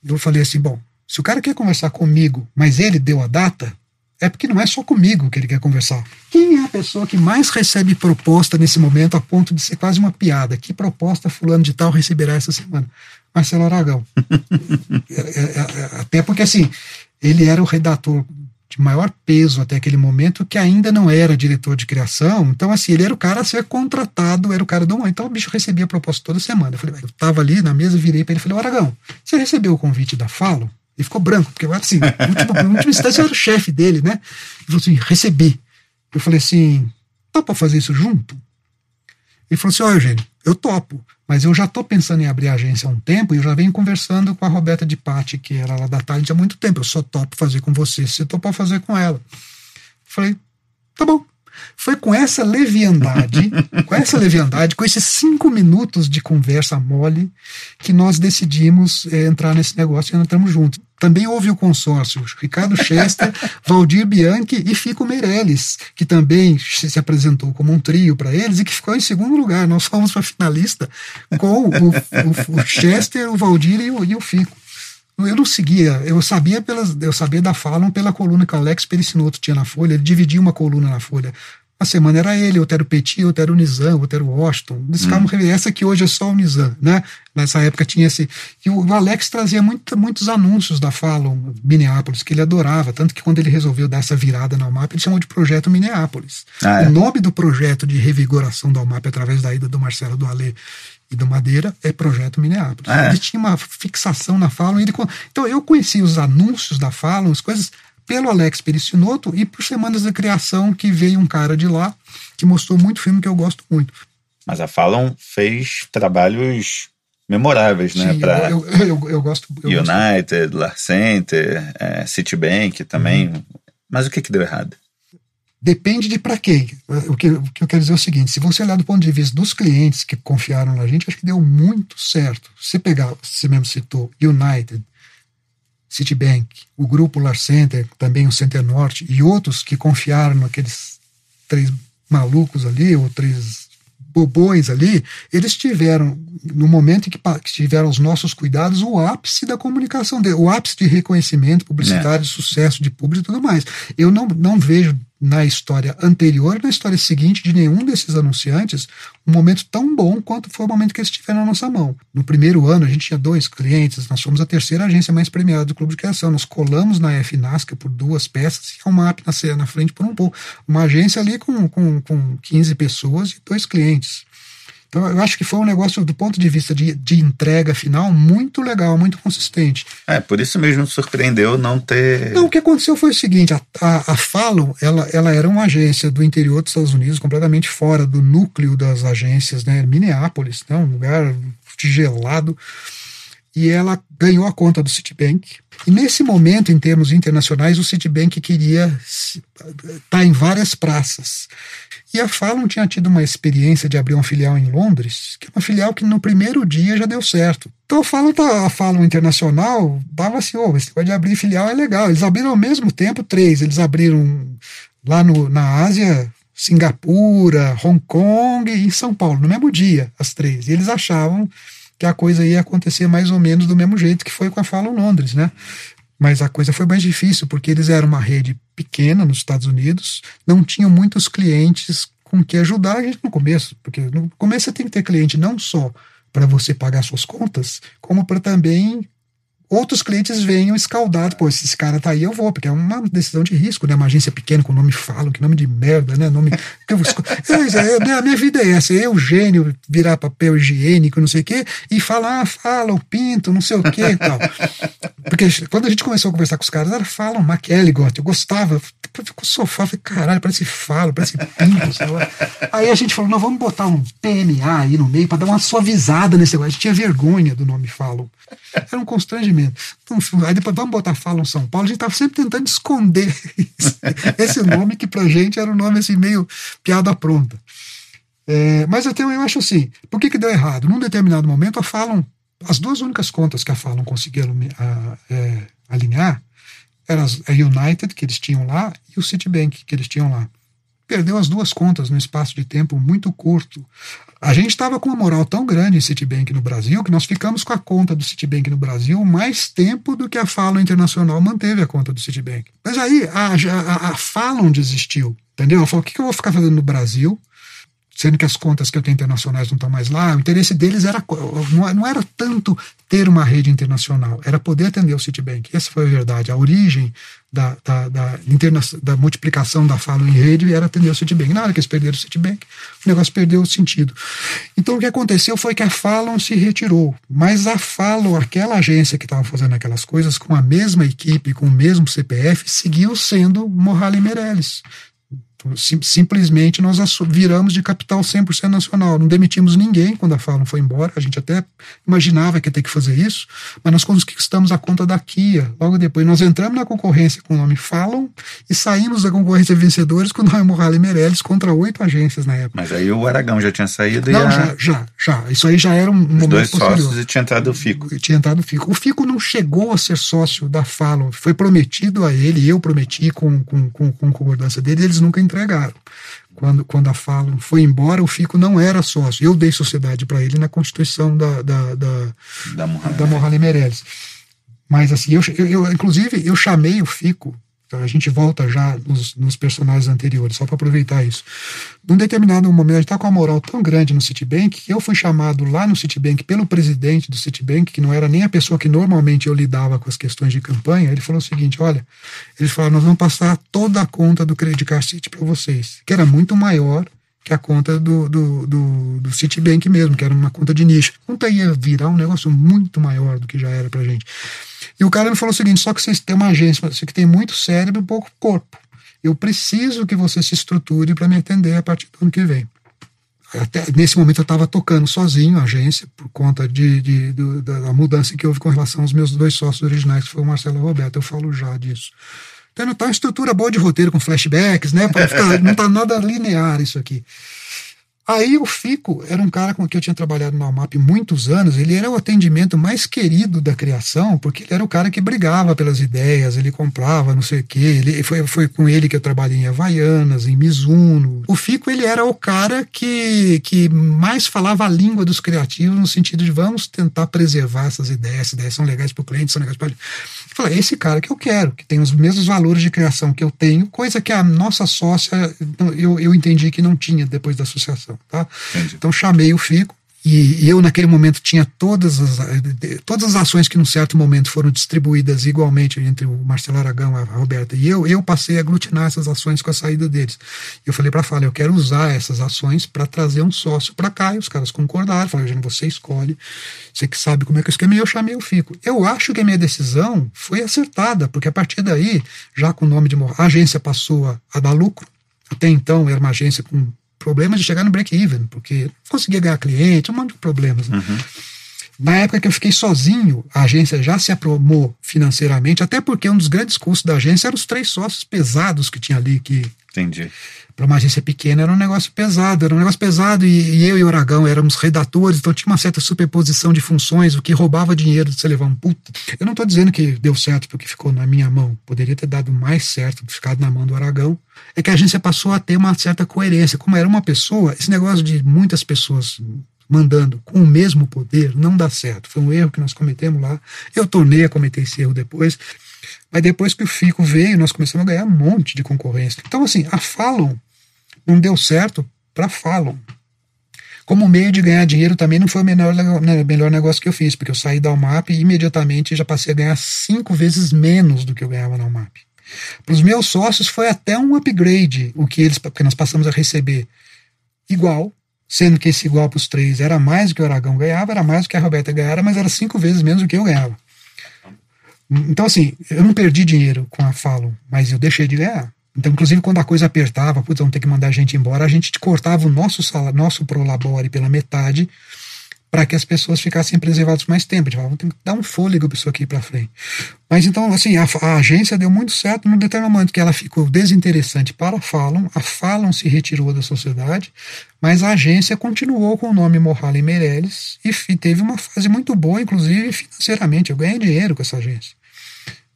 Eu falei assim: bom, se o cara quer conversar comigo, mas ele deu a data, é porque não é só comigo que ele quer conversar. Quem é a pessoa que mais recebe proposta nesse momento a ponto de ser quase uma piada? Que proposta fulano de tal receberá essa semana? Marcelo Aragão. É, é, é, até porque, assim, ele era o redator de maior peso até aquele momento, que ainda não era diretor de criação. Então, assim, ele era o cara a ser contratado, era o cara do. Então, o bicho recebia a proposta toda semana. Eu falei, eu tava ali na mesa, virei para ele e falei, Aragão, você recebeu o convite da Falo? Ele ficou branco, porque, assim, em última instância eu era o chefe dele, né? Ele falou assim, recebi. Eu falei assim, tá para fazer isso junto? Ele falou assim, ó, oh, Eugênio, eu topo. Mas eu já estou pensando em abrir a agência há um tempo e eu já venho conversando com a Roberta de Patti, que era lá da Talent há muito tempo. Eu só topo fazer com você, se você topar fazer com ela. Falei, tá bom. Foi com essa leviandade, com essa leviandade, com esses cinco minutos de conversa mole, que nós decidimos é, entrar nesse negócio e entramos juntos. Também houve o consórcio Ricardo Chester, Valdir Bianchi e Fico Meirelles, que também se apresentou como um trio para eles e que ficou em segundo lugar. Nós fomos para finalista com o, o, o, Chester, o Valdir e o, e o Fico eu não seguia, eu sabia pelas, eu sabia da Fallon pela coluna que o Alex Pericinoto tinha na Folha, ele dividia uma coluna na Folha. Uma semana era ele, outra era o Petit, outra era o Nizam, outra era o Washington. Ficavam, hum. essa que hoje é só o Nizam, né? Nessa época tinha esse. E o Alex trazia muito, muitos anúncios da Fallon Minneapolis, que ele adorava. Tanto que quando ele resolveu dar essa virada na UMAP, ele chamou de Projeto Minneapolis. Ah, é? O nome do projeto de revigoração da UMAP através da ida do Marcelo do Alê e do Madeira é Projeto Minneapolis. É? Ele tinha uma fixação na Fallon. Ele, então eu conheci os anúncios da Fallon, as coisas pelo Alex Pericinoto e por Semanas da Criação, que veio um cara de lá que mostrou muito filme que eu gosto muito. Mas a Fallon fez trabalhos memoráveis, né? Sim, pra eu, eu, eu, eu gosto. United, gosto. Lar Center, é, Citibank também. Uhum. Mas o que que deu errado? Depende de para quem. O que, o que eu quero dizer é o seguinte: se você olhar do ponto de vista dos clientes que confiaram na gente, acho que deu muito certo. Se pegar, você mesmo citou, United, Citibank, o grupo Lar Center, também o Center Norte e outros que confiaram naqueles três malucos ali, ou três bobões ali, eles tiveram, no momento em que, tiveram os nossos cuidados, o ápice da comunicação, o ápice de reconhecimento publicitário, é. sucesso de público e tudo mais. Eu não, não vejo na história anterior, na história seguinte de nenhum desses anunciantes, um momento tão bom quanto foi o momento que eles tiveram na nossa mão. No primeiro ano, a gente tinha dois clientes, nós fomos a terceira agência mais premiada do Clube de Criação. Nós colamos na FNASCA por duas peças e a UMAP na, na frente por um pouco. Uma agência ali com, com, com 15 pessoas e dois clientes. Então, eu acho que foi um negócio, do ponto de vista de, de entrega final, muito legal, muito consistente. É, por isso mesmo surpreendeu não ter. Não, o que aconteceu foi o seguinte: a, a, a Fallon, ela, ela era uma agência do interior dos Estados Unidos, completamente fora do núcleo das agências, né? Minneapolis, né? um lugar gelado. E ela ganhou a conta do Citibank. E nesse momento, em termos internacionais, o Citibank queria estar tá em várias praças. E a Fallon tinha tido uma experiência de abrir uma filial em Londres, que é uma filial que no primeiro dia já deu certo. Então a Fallon, tá, a Fallon Internacional dava assim, oh, esse negócio de abrir filial é legal. Eles abriram ao mesmo tempo três. Eles abriram lá no, na Ásia, Singapura, Hong Kong e São Paulo, no mesmo dia, as três. E eles achavam que a coisa ia acontecer mais ou menos do mesmo jeito que foi com a Fallon Londres, né? Mas a coisa foi mais difícil, porque eles eram uma rede pequena nos Estados Unidos, não tinham muitos clientes com que ajudar a gente no começo, porque no começo você tem que ter cliente não só para você pagar suas contas, como para também outros clientes venham escaldados, pô, esse cara tá aí, eu vou, porque é uma decisão de risco, né? Uma agência pequena com nome falo, que nome de merda, né? Nome. é, é, a minha vida é essa, eu, gênio, virar papel higiênico, não sei o quê, e falar, ah, fala, o pinto, não sei o quê e tal. Porque quando a gente começou a conversar com os caras, era falam McElligott, eu gostava, ficou sofá, falei, caralho, parece falo, parece pinto, sabe? Aí a gente falou, não, vamos botar um PMA aí no meio para dar uma suavizada nesse negócio. A gente tinha vergonha do nome Fallon. Era um constrangimento. Então, aí depois vamos botar Fallon São Paulo. A gente estava sempre tentando esconder esse nome que pra gente era um nome assim meio piada pronta. É, mas até eu acho assim, por que, que deu errado? Num determinado momento a Fallon, as duas únicas contas que a Fallon conseguiram a, é, alinhar eram a United, que eles tinham lá, e o Citibank, que eles tinham lá perdeu as duas contas num espaço de tempo muito curto. A gente estava com uma moral tão grande em Citibank no Brasil que nós ficamos com a conta do Citibank no Brasil mais tempo do que a Fallon Internacional manteve a conta do Citibank. Mas aí a, a, a Fallon desistiu, entendeu? Ela falou: o que, que eu vou ficar fazendo no Brasil? sendo que as contas que eu tenho internacionais não estão mais lá, o interesse deles era não era tanto ter uma rede internacional, era poder atender o Citibank. Essa foi a verdade. A origem da, da, da, interna, da multiplicação da fala em rede era atender o Citibank. Na hora que eles perderam o Citibank, o negócio perdeu o sentido. Então o que aconteceu foi que a Fallon se retirou, mas a Fallon, aquela agência que estava fazendo aquelas coisas com a mesma equipe, com o mesmo CPF, seguiu sendo Morales Meirelles. Sim, simplesmente nós viramos de capital 100% nacional. Não demitimos ninguém quando a Fallon foi embora. A gente até imaginava que ia ter que fazer isso, mas nós conquistamos a conta da Kia. Logo depois, nós entramos na concorrência com o nome Fallon e saímos da concorrência vencedores com o nome Morales Meirelles contra oito agências na época. Mas aí o Aragão já tinha saído não, e a... já, já, já. Isso aí já era um Os momento dois posterior. sócios e tinha entrado o Fico. E tinha entrado o Fico. O Fico não chegou a ser sócio da Fallon. Foi prometido a ele, eu prometi com, com, com, com concordância dele, eles nunca entregaram quando, quando a Fallon foi embora, o Fico não era sócio. Eu dei sociedade para ele na constituição da, da, da, da, Morrale Meirelles. Mas, assim, eu, eu, eu, inclusive, eu chamei o Fico então a gente volta já nos, nos personagens anteriores, só para aproveitar isso. Num determinado momento, a gente está com uma moral tão grande no Citibank que eu fui chamado lá no Citibank pelo presidente do Citibank, que não era nem a pessoa que normalmente eu lidava com as questões de campanha. Ele falou o seguinte: olha, eles falaram, nós vamos passar toda a conta do Credit Card City para vocês, que era muito maior que a conta do, do, do, do Citibank mesmo, que era uma conta de nicho. A conta ia virar um negócio muito maior do que já era para gente. E o cara me falou o seguinte: só que vocês têm uma agência, você que tem muito cérebro e pouco corpo. Eu preciso que você se estruture para me atender a partir do ano que vem. Até, nesse momento eu estava tocando sozinho a agência por conta de, de, de, da mudança que houve com relação aos meus dois sócios originais, que foi o Marcelo e o Roberto. Eu falo já disso. Então está uma estrutura boa de roteiro com flashbacks, né? Ficar, não está nada linear isso aqui. Aí o Fico era um cara com quem eu tinha trabalhado na UMAP muitos anos, ele era o atendimento mais querido da criação, porque ele era o cara que brigava pelas ideias, ele comprava não sei o quê, ele, foi, foi com ele que eu trabalhei em Havaianas, em Mizuno. O Fico, ele era o cara que, que mais falava a língua dos criativos, no sentido de vamos tentar preservar essas ideias, essas ideias são legais para o cliente, são legais para falei, é esse cara que eu quero, que tem os mesmos valores de criação que eu tenho, coisa que a nossa sócia, eu, eu entendi que não tinha depois da associação. Tá? Então chamei o Fico e, eu naquele momento tinha todas as, todas as ações que num certo momento foram distribuídas igualmente entre o Marcelo Aragão, a Roberta e eu, eu passei a aglutinar essas ações com a saída deles. Eu falei para a Fala, eu quero usar essas ações para trazer um sócio para cá, e os caras concordaram, falaram, você escolhe, você que sabe como é que eu esquema, e eu chamei o Fico. Eu acho que a minha decisão foi acertada, porque a partir daí, já com o nome de a agência passou a dar lucro, até então era uma agência com problemas de chegar no break-even, porque não conseguia ganhar cliente, um monte de problemas. Né? Uhum. Na época que eu fiquei sozinho, a agência já se apromou financeiramente, até porque um dos grandes custos da agência eram os três sócios pesados que tinha ali. Que, Entendi. Para uma agência pequena era um negócio pesado, era um negócio pesado, e, e, eu e o Aragão éramos redatores, então tinha uma certa superposição de funções, o que roubava dinheiro levar um puta. Eu não estou dizendo que deu certo porque ficou na minha mão, poderia ter dado mais certo, ficado na mão do Aragão. É que a agência passou a ter uma certa coerência. Como era uma pessoa, esse negócio de muitas pessoas mandando com o mesmo poder não dá certo. Foi um erro que nós cometemos lá. Eu tornei a cometer esse erro depois. Mas depois que o Fico veio, nós começamos a ganhar um monte de concorrência. Então, assim, a Fallon não deu certo para Fallon. Como meio de ganhar dinheiro também não foi o melhor, né, melhor negócio que eu fiz, porque eu saí da UMAP e imediatamente já passei a ganhar cinco vezes menos do que eu ganhava na UMAP. Para os meus sócios foi até um upgrade o que eles, porque nós passamos a receber igual, sendo que esse igual para os três era mais do que o Aragão ganhava, era mais do que a Roberta ganhava, mas era cinco vezes menos do que eu ganhava. Então, assim, eu não perdi dinheiro com a Fallon, mas eu deixei de ganhar. Então, inclusive, quando a coisa apertava, putz, vamos ter que mandar a gente embora, a gente cortava o nosso salário, nosso prolabore pela metade para que as pessoas ficassem preservadas mais tempo. Falava, vamos ter que dar um fôlego para isso aqui para frente. Mas então, assim, a, a, agência deu muito certo no determinado momento que ela ficou desinteressante para a Fallon, a Fallon se retirou da sociedade, mas a agência continuou com o nome Morrale Meirelles e teve uma fase muito boa, inclusive financeiramente. Eu ganhei dinheiro com essa agência.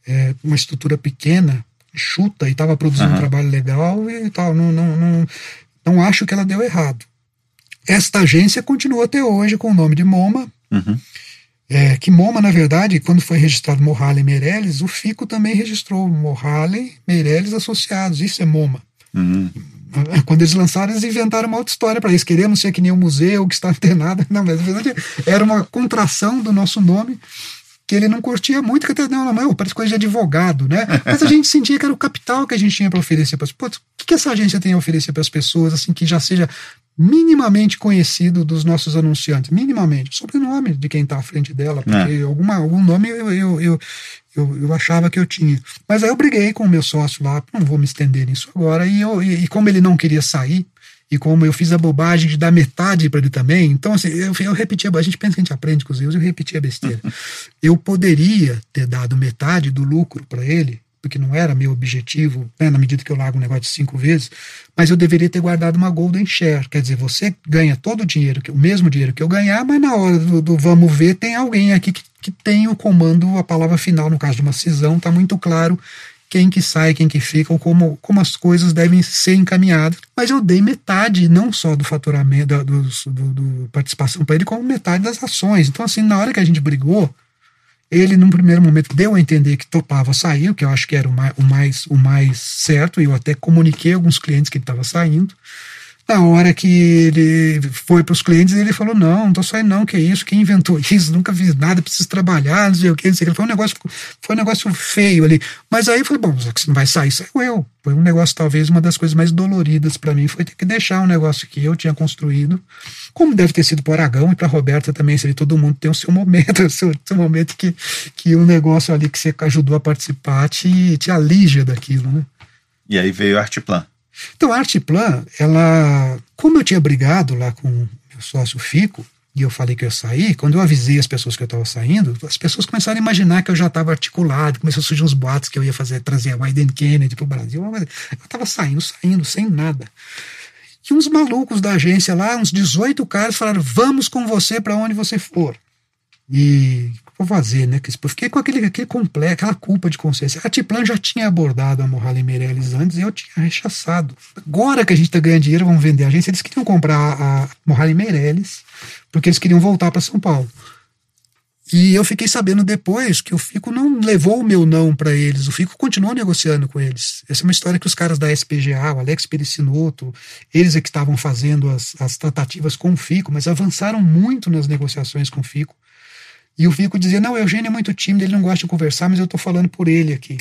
É, uma estrutura pequena, chuta, e estava produzindo uhum. um trabalho legal e tal. Não, não, não, não acho que ela deu errado. Esta agência continua até hoje com o nome de MoMA. Uhum. É, que MoMA, na verdade, quando foi registrado Morrale Meirelles, o FICO também registrou Morrale Meirelles Associados. Isso é MoMA. Uhum. Quando eles lançaram, eles inventaram uma outra história para isso. Queremos ser que nem um museu que está antenado. Não, mas na verdade era uma contração do nosso nome que ele não curtia muito, que até não, não, parece coisa de advogado, né? Mas a gente sentia que era o capital que a gente tinha para oferecer para as pessoas. O que, que essa agência tem a oferecer para as pessoas, assim, que já seja minimamente conhecido dos nossos anunciantes, minimamente, sobrenome de quem está à frente dela, porque é. alguma, algum nome eu, eu, eu, eu, eu achava que eu tinha. Mas aí eu briguei com o meu sócio lá, não vou me estender nisso agora, e, eu, e, e como ele não queria sair, e como eu fiz a bobagem de dar metade para ele também, então assim, eu, eu repeti, a gente pensa que a gente aprende com os erros, eu repeti a besteira. eu poderia ter dado metade do lucro para ele, porque não era meu objetivo, né, na medida que eu largo um negócio de cinco vezes, mas eu deveria ter guardado uma golden share, quer dizer, você ganha todo o dinheiro, o mesmo dinheiro que eu ganhar, mas na hora do, do vamos ver, tem alguém aqui que, que tem o comando, a palavra final, no caso de uma cisão, está muito claro quem que sai, quem que fica, como, como as coisas devem ser encaminhadas. Mas eu dei metade, não só do faturamento, do, do, do participação para ele, como metade das ações. Então, assim, na hora que a gente brigou, ele, num primeiro momento, deu a entender que topava sair, o que eu acho que era o mais, o mais, o mais certo, e eu até comuniquei a alguns clientes que ele estava saindo. Na hora que ele foi para os clientes, ele falou: Não, não tô saindo, não, que é isso, quem inventou isso? Nunca vi nada, preciso trabalhar, não sei o que, não sei o que. Foi um negócio, foi um negócio feio ali. Mas aí eu falei: Bom, que você não vai sair, saiu eu. Foi um negócio, talvez, uma das coisas mais doloridas para mim foi ter que deixar um negócio que eu tinha construído, como deve ter sido para o Aragão e para Roberta também. Se todo mundo tem o seu momento, o seu, seu momento que, que um negócio ali que você ajudou a participar te, te alija daquilo, né? E aí veio o Artplan. Então, a Artplan, ela, como eu tinha brigado lá com o meu sócio Fico, e eu falei que eu ia sair, quando eu avisei as pessoas que eu estava saindo, as pessoas começaram a imaginar que eu já estava articulado, começou a surgir uns boatos que eu ia fazer, trazer a Wyden Kennedy para o Brasil. Eu estava saindo, saindo, sem nada. E uns malucos da agência lá, uns 18 caras, falaram: vamos com você para onde você for. E vou fazer, né? Eu fiquei com aquele, aquele complexo, aquela culpa de consciência. A Tiplan já tinha abordado a Morrale Meirelles antes e eu tinha rechaçado. Agora que a gente está ganhando dinheiro, vamos vender a agência. Eles queriam comprar a Morrale Meirelles porque eles queriam voltar para São Paulo. E eu fiquei sabendo depois que o Fico não levou o meu não para eles, o Fico continuou negociando com eles. Essa é uma história que os caras da SPGA, o Alex Pericinoto, eles é que estavam fazendo as, as tratativas com o Fico, mas avançaram muito nas negociações com o Fico. E o Fico dizia: Não, o Eugênio é muito tímido, ele não gosta de conversar, mas eu estou falando por ele aqui.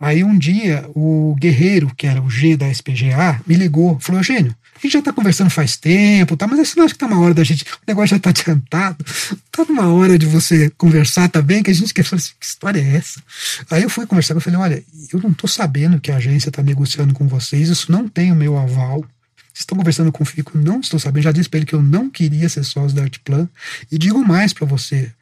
Aí um dia o Guerreiro, que era o G da SPGA, me ligou, falou: Eugênio, a gente já está conversando faz tempo, tá? mas você não acha que está uma hora da gente. O negócio já está adiantado, está numa hora de você conversar também, que a gente quer falar assim: que história é essa? Aí eu fui conversar, eu falei: olha, eu não estou sabendo que a agência está negociando com vocês, isso não tem o meu aval. Vocês estão conversando com o Fico, não estou sabendo. Já disse para ele que eu não queria ser sócio da Artplan. E digo mais para você: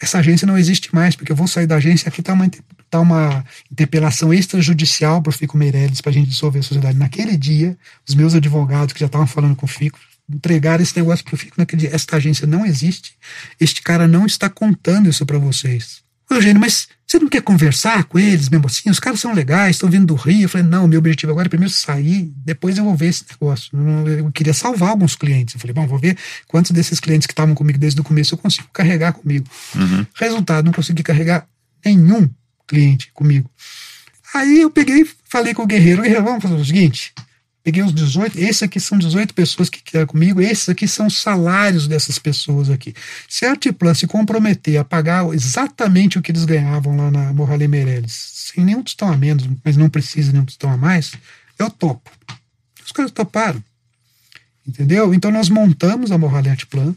essa agência não existe mais, porque eu vou sair da agência, aqui está uma, tá uma interpelação extrajudicial para o Fico Meirelles para a gente dissolver a sociedade. Naquele dia, os meus advogados que já estavam falando com o Fico entregaram esse negócio para o Fico naquele dia. Esta agência não existe, este cara não está contando isso para vocês. Eugênio, mas você não quer conversar com eles mesmo assim? Os caras são legais, estão vindo do Rio. Eu falei, não, meu objetivo agora é primeiro sair, depois eu vou ver esse negócio. Eu queria salvar alguns clientes. Eu falei, bom, vou ver quantos desses clientes que estavam comigo desde o começo eu consigo carregar comigo. Uhum. Resultado, não consegui carregar nenhum cliente comigo. Aí eu peguei, falei com o Guerreiro, Guerreiro, vamos fazer o seguinte, Peguei os 18, esses aqui são 18 pessoas que querem comigo, esses aqui são os salários dessas pessoas aqui. Se a Artiplan se comprometer a pagar exatamente o que eles ganhavam lá na Morrale Meirelles, sem nenhum tostão a menos, mas não precisa nenhum tostão a mais, eu topo. Os caras toparam. Entendeu? Então nós montamos a Morrale Artiplan,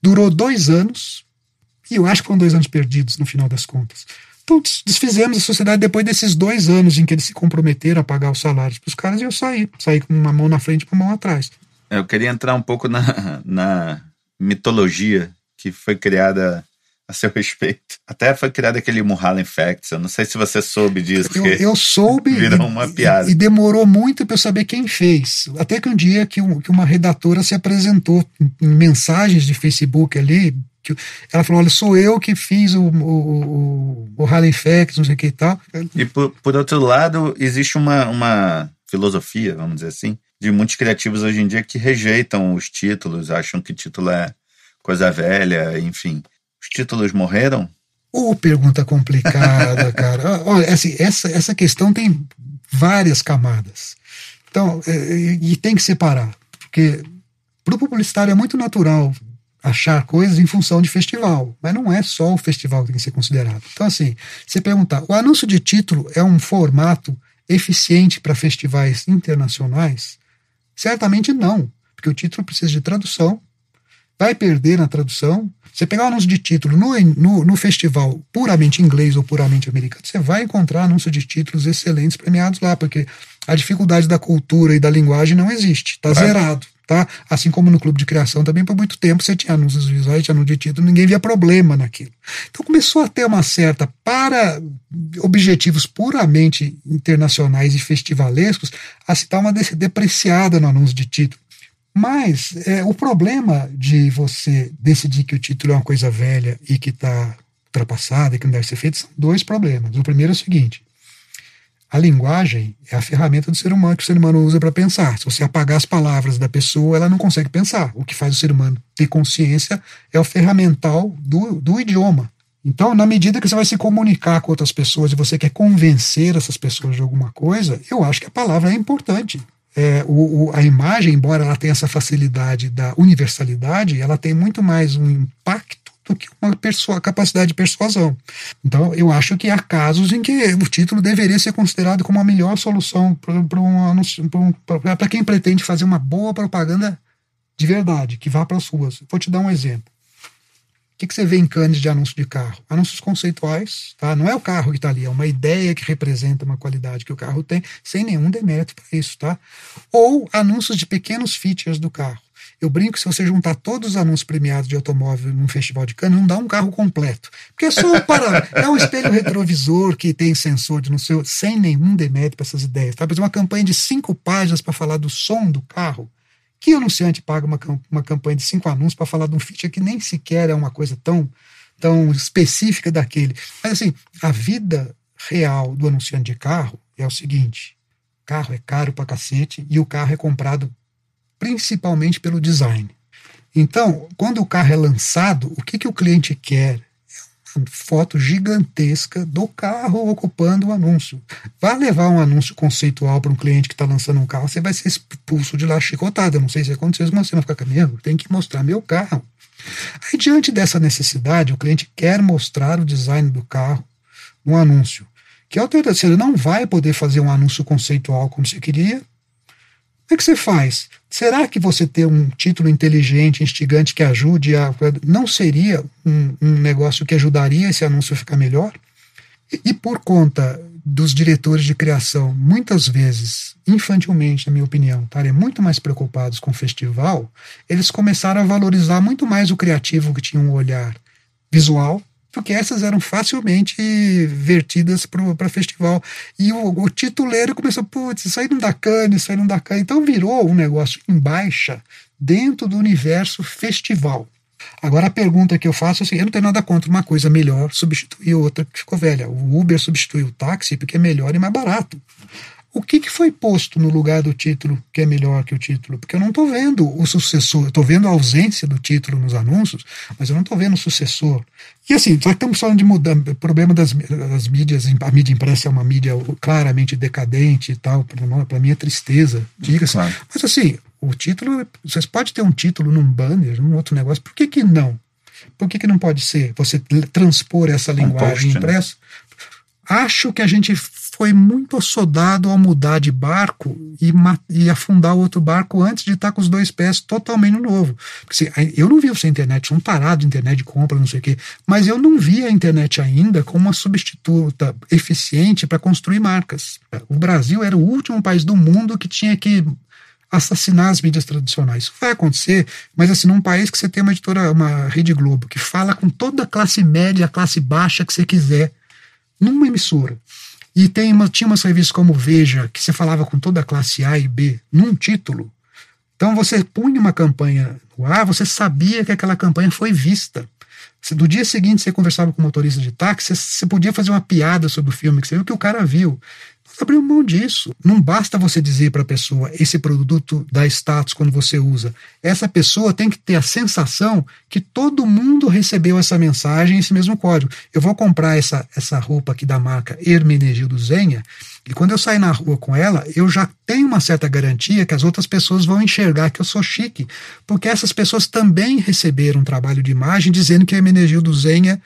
durou dois anos, e eu acho que foram dois anos perdidos no final das contas. Então, desfizemos a sociedade depois desses dois anos em que eles se comprometeram a pagar os salários para os caras e eu saí. Saí com uma mão na frente e uma mão atrás. Eu queria entrar um pouco na, na mitologia que foi criada a seu respeito. Até foi criado aquele Mulholland Facts. Eu não sei se você soube disso. Eu, eu soube. Virou uma piada. E, e demorou muito para eu saber quem fez. Até que um dia que, um, que uma redatora se apresentou em mensagens de Facebook ali, ela falou: olha, sou eu que fiz o, o, o Harley Facts, não sei o que e tal. E por, por outro lado, existe uma, uma filosofia, vamos dizer assim, de muitos criativos hoje em dia que rejeitam os títulos, acham que título é coisa velha, enfim. Os títulos morreram? Ô, oh, pergunta complicada, cara. Olha, assim, essa, essa questão tem várias camadas. Então, é, e tem que separar, porque para o publicitário é muito natural achar coisas em função de festival, mas não é só o festival que tem que ser considerado. Então, assim, você perguntar, o anúncio de título é um formato eficiente para festivais internacionais? Certamente não, porque o título precisa de tradução, vai perder na tradução. Você pegar um anúncio de título no, no, no, festival puramente inglês ou puramente americano, você vai encontrar anúncios de títulos excelentes premiados lá, porque a dificuldade da cultura e da linguagem não existe, está zerado. Tá? Assim como no clube de criação também por muito tempo você tinha anúncios visuais, tinha anúncio de título, ninguém via problema naquilo. Então começou a ter uma certa, para objetivos puramente internacionais e festivalescos, a se dar uma depreciada no anúncio de título. Mas é, o problema de você decidir que o título é uma coisa velha e que está ultrapassada e que não deve ser feito são dois problemas. O primeiro é o seguinte: a linguagem é a ferramenta do ser humano que o ser humano usa para pensar. Se você apagar as palavras da pessoa, ela não consegue pensar. O que faz o ser humano ter consciência é o ferramental do, do idioma. Então, na medida que você vai se comunicar com outras pessoas e você quer convencer essas pessoas de alguma coisa, eu acho que a palavra é importante. É, o, o, a imagem, embora ela tenha essa facilidade da universalidade, ela tem muito mais um impacto do que uma capacidade de persuasão. Então, eu acho que há casos em que o título deveria ser considerado como a melhor solução para um, quem pretende fazer uma boa propaganda de verdade, que vá para as ruas. Vou te dar um exemplo. O que, que você vê em canes de anúncio de carro? Anúncios conceituais, tá? Não é o carro que está ali, é uma ideia que representa uma qualidade que o carro tem, sem nenhum demérito para isso, tá? Ou anúncios de pequenos features do carro. Eu brinco se você juntar todos os anúncios premiados de automóvel num festival de Cannes, não dá um carro completo. Porque é só para, é um espelho retrovisor que tem sensor de não sei, sem nenhum demérito para essas ideias. Tá? Uma campanha de cinco páginas para falar do som do carro. Que anunciante paga uma, uma campanha de cinco anúncios para falar de um feature que nem sequer é uma coisa tão, tão específica daquele? Mas assim, a vida real do anunciante de carro é o seguinte: carro é caro pra cacete e o carro é comprado principalmente pelo design. Então, quando o carro é lançado, o que, que o cliente quer? É foto gigantesca do carro ocupando o anúncio. Vai levar um anúncio conceitual para um cliente que está lançando um carro, você vai ser expulso de lá. Eu não sei se aconteceu, mas você vai ficar caminhando. Tem que mostrar meu carro. Aí, diante dessa necessidade, o cliente quer mostrar o design do carro no anúncio. Que alternativa? Você não vai poder fazer um anúncio conceitual como você queria, como é que você faz? Será que você ter um título inteligente, instigante que ajude a. não seria um, um negócio que ajudaria esse anúncio a ficar melhor? E, e por conta dos diretores de criação, muitas vezes, infantilmente, na minha opinião, estarem muito mais preocupados com o festival, eles começaram a valorizar muito mais o criativo que tinha um olhar visual, porque essas eram facilmente vertidas para festival. E o, o, tituleiro começou, putz, isso aí não dá cana, isso aí não dá cana. Então virou um negócio em baixa dentro do universo festival. Agora a pergunta que eu faço é assim: eu não tenho nada contra uma coisa melhor substituir outra que ficou velha. O Uber substituiu o táxi porque é melhor e mais barato. O que, que foi posto no lugar do título que é melhor que o título? Porque eu não estou vendo o sucessor, estou vendo a ausência do título nos anúncios, mas eu não estou vendo o sucessor. E assim, já estamos falando de mudar, problema das, das mídias, a mídia impressa é uma mídia claramente decadente e tal, para mim é tristeza, diga-se. Claro. Mas assim, o título, vocês podem ter um título num banner, num outro negócio, por que, que não? Por que, que não pode ser? Você transpor essa linguagem né? impressa? Né? Acho que a gente foi muito assodado ao mudar de barco e, e afundar o outro barco antes de estar com os dois pés totalmente no novo. Porque, assim, eu não vi você internet, sou um tarado de internet de compra, não sei o quê, mas eu não vi a internet ainda como uma substituta eficiente para construir marcas. O Brasil era o último país do mundo que tinha que assassinar as mídias tradicionais. Isso vai acontecer, mas assim, num país que você tem uma editora, uma Rede Globo, que fala com toda a classe média, a classe baixa que você quiser, numa emissora. E tem uma, tinha umas revistas como Veja, que você falava com toda a classe A e B num título. Então você punha uma campanha no ar, você sabia que aquela campanha foi vista. Se do dia seguinte você conversava com o motorista de táxi, você, podia fazer uma piada sobre o filme, que você viu que o cara viu abriu mão disso. Não basta você dizer para a pessoa esse produto dá status quando você usa. Essa pessoa tem que ter a sensação que todo mundo recebeu essa mensagem, esse mesmo código. Eu vou comprar essa, essa roupa aqui da marca Hermenegildo Zenha e quando eu sair na rua com ela, eu já tenho uma certa garantia que as outras pessoas vão enxergar que eu sou chique, porque essas pessoas também receberam um trabalho de imagem dizendo que Hermenegildo Zenha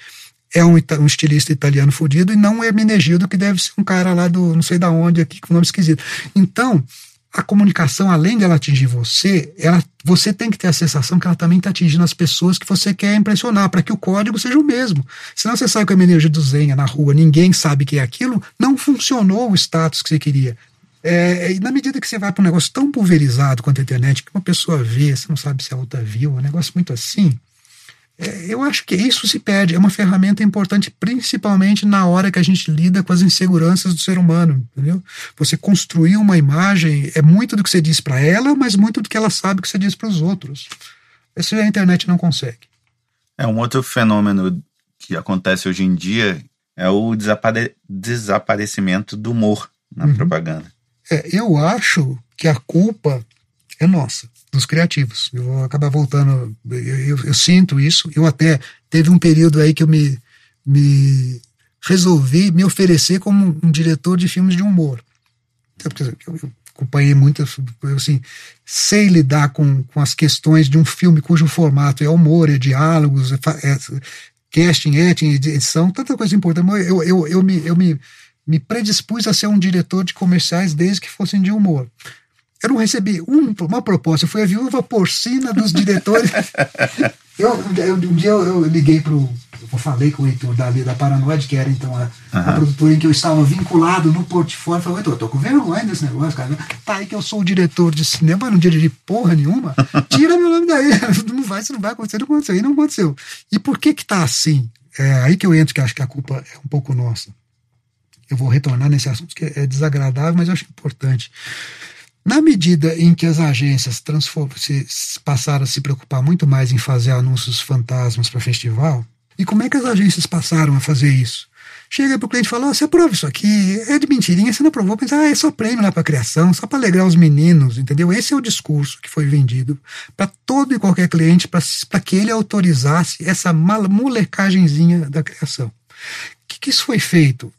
é um, um estilista italiano fudido e não um Hermenegildo, que deve ser um cara lá do não sei da onde aqui, com nome esquisito. Então, a comunicação, além de ela atingir você, ela, você tem que ter a sensação que ela também está atingindo as pessoas que você quer impressionar, para que o código seja o mesmo. Senão você sai com a energia do Zenha na rua, ninguém sabe que é aquilo, não funcionou o status que você queria. É, e na medida que você vai para um negócio tão pulverizado quanto a internet, que uma pessoa vê, você não sabe se a outra viu, é um negócio muito assim, é, eu acho que isso se perde. É uma ferramenta importante, principalmente na hora que a gente lida com as inseguranças do ser humano. Entendeu? Você construir uma imagem é muito do que você diz para ela, mas muito do que ela sabe que você diz para os outros. Isso a internet não consegue. É um outro fenômeno que acontece hoje em dia é o desapare desaparecimento do humor na uhum. propaganda. É, eu acho que a culpa é nossa dos criativos. Eu vou acabar voltando, eu, eu, eu, sinto isso. Eu até teve um período aí que eu me, me resolvi me oferecer como um diretor de filmes de humor. Eu, eu acompanhei muitas, eu assim, sei lidar com, com as questões de um filme cujo formato é humor, é diálogos, é, é casting, editing, edição, tanta coisa importante. Eu, eu, eu, me, eu me, me predispus a ser um diretor de comerciais desde que fossem de humor. Eu não recebi um, uma proposta, fui a viúva porcina dos diretores. eu, eu, um dia eu, eu liguei para o. Eu falei com o Heitor da, da Paranoide, que era então a, uhum. a, produtora em que eu estava vinculado no portfólio. Falei, Heitor, eu tô com vergonha desse negócio, cara. Tá aí que eu sou o diretor de cinema, não dirigi porra nenhuma. Tira meu nome daí. Não vai, isso não vai acontecer, não aconteceu. E não aconteceu. E por que que tá assim? É aí que eu entro, que acho que a culpa é um pouco nossa. Eu vou retornar nesse assunto que é desagradável, mas eu acho importante. Na medida em que as agências se, passaram a se preocupar muito mais em fazer anúncios fantasmas para festival, e como é que as agências passaram a fazer isso? chega pro cliente e fala: oh, você aprova isso aqui, é de mentirinha, você não aprovou, mas ah, é só prêmio lá para criação, só para alegrar os meninos, entendeu? Esse é o discurso que foi vendido para todo e qualquer cliente para que ele autorizasse essa molecagenzinha da criação. O que, que isso foi feito?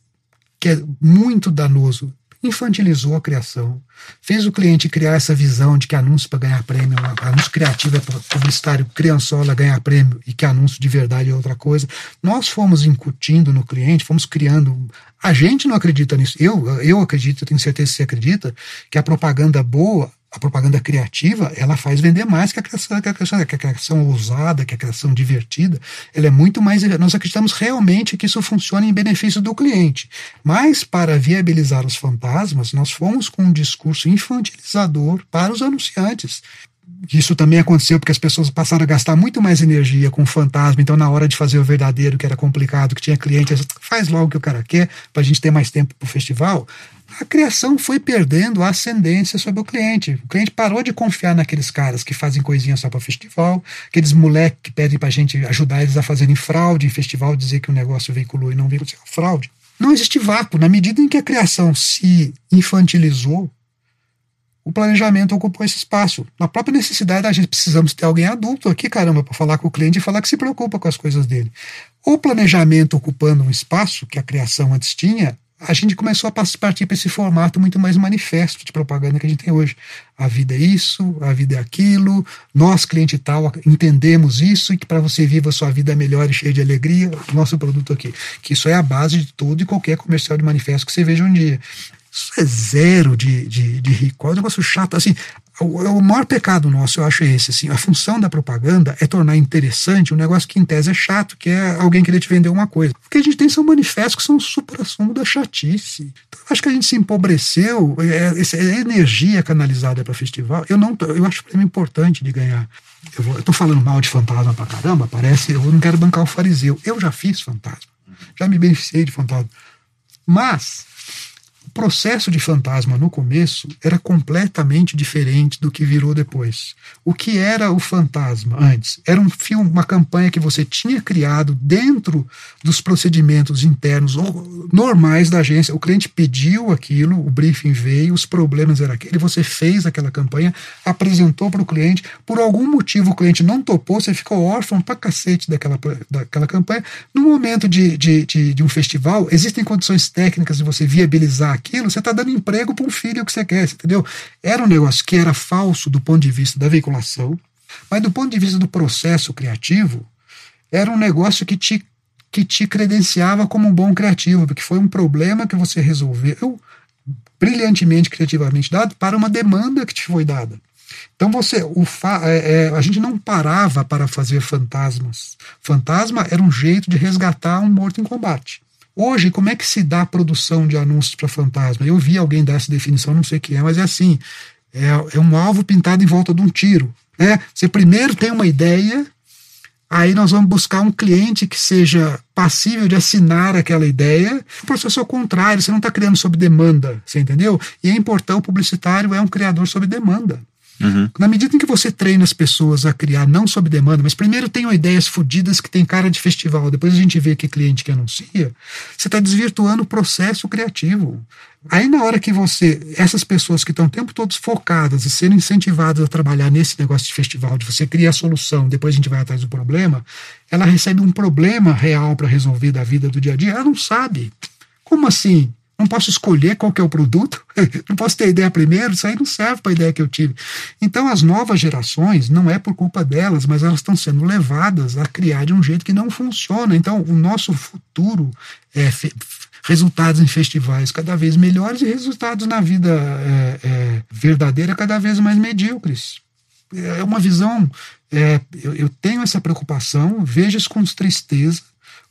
Que é muito danoso infantilizou a criação, fez o cliente criar essa visão de que anúncio para ganhar prêmio, anúncio criativo é publicitário, criançola ganhar prêmio e que anúncio de verdade é outra coisa. Nós fomos incutindo no cliente, fomos criando. A gente não acredita nisso. Eu, eu acredito, eu tenho certeza que você acredita, que a propaganda boa a propaganda criativa ela faz vender mais que a criação, que a criação, que a criação ousada, que a criação divertida. Ela é muito mais. Nós acreditamos realmente que isso funciona em benefício do cliente. Mas para viabilizar os fantasmas, nós fomos com um discurso infantilizador para os anunciantes. Isso também aconteceu porque as pessoas passaram a gastar muito mais energia com o fantasma. Então, na hora de fazer o verdadeiro, que era complicado, que tinha cliente, faz logo o que o cara quer, para a gente ter mais tempo para o festival a criação foi perdendo a ascendência sobre o cliente. O cliente parou de confiar naqueles caras que fazem coisinha só para festival, aqueles moleques que pedem para a gente ajudar eles a fazerem fraude em festival, dizer que o negócio veiculou e não veiculou, fraude. Não existe vácuo. Na medida em que a criação se infantilizou, o planejamento ocupou esse espaço. Na própria necessidade, a gente precisamos ter alguém adulto aqui, caramba, para falar com o cliente e falar que se preocupa com as coisas dele. O planejamento ocupando um espaço que a criação antes tinha, a gente começou a partir para esse formato muito mais manifesto de propaganda que a gente tem hoje. A vida é isso, a vida é aquilo, nós, cliente tal, entendemos isso e que para você viva a sua vida melhor e cheia de alegria, nosso produto aqui. Que isso é a base de todo e qualquer comercial de manifesto que você veja um dia. Isso é zero de, de, de rico. É um negócio chato. Assim, o, o maior pecado nosso, eu acho, é esse. Assim, a função da propaganda é tornar interessante um negócio que, em tese, é chato, que é alguém querer te vender uma coisa. O que a gente tem são manifestos que são supra-sumo da chatice. Então, eu acho que a gente se empobreceu. É, essa é energia canalizada para festival. Eu não eu acho prêmio importante de ganhar. Eu, vou, eu tô falando mal de fantasma pra caramba, parece. Eu não quero bancar o fariseu. Eu já fiz fantasma. Já me beneficiei de fantasma. Mas processo de fantasma no começo era completamente diferente do que virou depois. O que era o fantasma antes? Era um filme, uma campanha que você tinha criado dentro dos procedimentos internos normais da agência. O cliente pediu aquilo, o briefing veio, os problemas eram aquele, você fez aquela campanha, apresentou para o cliente, por algum motivo o cliente não topou, você ficou órfão pra cacete daquela, daquela campanha. No momento de, de, de, de um festival, existem condições técnicas de você viabilizar aquilo, você está dando emprego para um filho que você quer, entendeu? Era um negócio que era falso do ponto de vista da veiculação, mas do ponto de vista do processo criativo, era um negócio que te, que te credenciava como um bom criativo, porque foi um problema que você resolveu brilhantemente, criativamente dado, para uma demanda que te foi dada. Então você, o é, é, a gente não parava para fazer fantasmas. Fantasma era um jeito de resgatar um morto em combate. Hoje, como é que se dá a produção de anúncios para fantasma? Eu vi alguém dar essa definição, não sei o que é, mas é assim: é, é um alvo pintado em volta de um tiro. Né? Você primeiro tem uma ideia, aí nós vamos buscar um cliente que seja passível de assinar aquela ideia. O processo é o contrário, você não está criando sob demanda, você entendeu? E é importante, o publicitário é um criador sob demanda. Uhum. Na medida em que você treina as pessoas a criar não sob demanda, mas primeiro tenham ideias fodidas que tem cara de festival, depois a gente vê que cliente que anuncia, você está desvirtuando o processo criativo. Aí na hora que você, essas pessoas que estão o tempo todo focadas e sendo incentivadas a trabalhar nesse negócio de festival, de você criar a solução, depois a gente vai atrás do problema, ela recebe um problema real para resolver da vida do dia a dia, ela não sabe. Como assim? Não posso escolher qual que é o produto, não posso ter ideia primeiro, isso aí não serve para a ideia que eu tive. Então, as novas gerações, não é por culpa delas, mas elas estão sendo levadas a criar de um jeito que não funciona. Então, o nosso futuro é resultados em festivais cada vez melhores e resultados na vida é, é, verdadeira cada vez mais medíocres. É uma visão, é, eu, eu tenho essa preocupação, vejo isso com tristeza,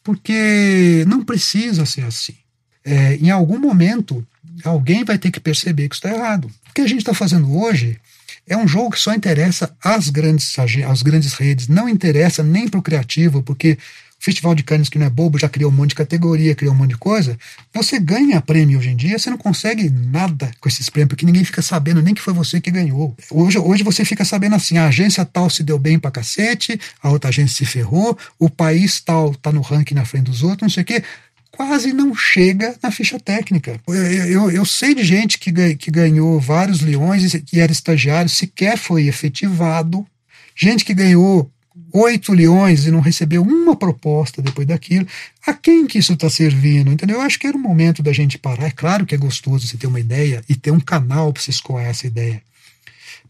porque não precisa ser assim é, em algum momento, alguém vai ter que perceber que isso está errado. O que a gente está fazendo hoje é um jogo que só interessa às grandes, às grandes redes, não interessa nem para o criativo, porque o Festival de Cannes, que não é bobo, já criou um monte de categoria, criou um monte de coisa. Você ganha prêmio hoje em dia, você não consegue nada com esses prêmios, porque ninguém fica sabendo nem que foi você que ganhou. Hoje, hoje você fica sabendo assim: a agência tal se deu bem pra cacete, a outra agência se ferrou, o país tal tá no ranking na frente dos outros, não sei o quê quase não chega na ficha técnica. Eu, eu, eu sei de gente que, que ganhou vários leões e era estagiário, sequer foi efetivado. Gente que ganhou oito leões e não recebeu uma proposta depois daquilo. A quem que isso está servindo? Entendeu? Eu acho que era o momento da gente parar. É claro que é gostoso você ter uma ideia e ter um canal para você escoar essa ideia.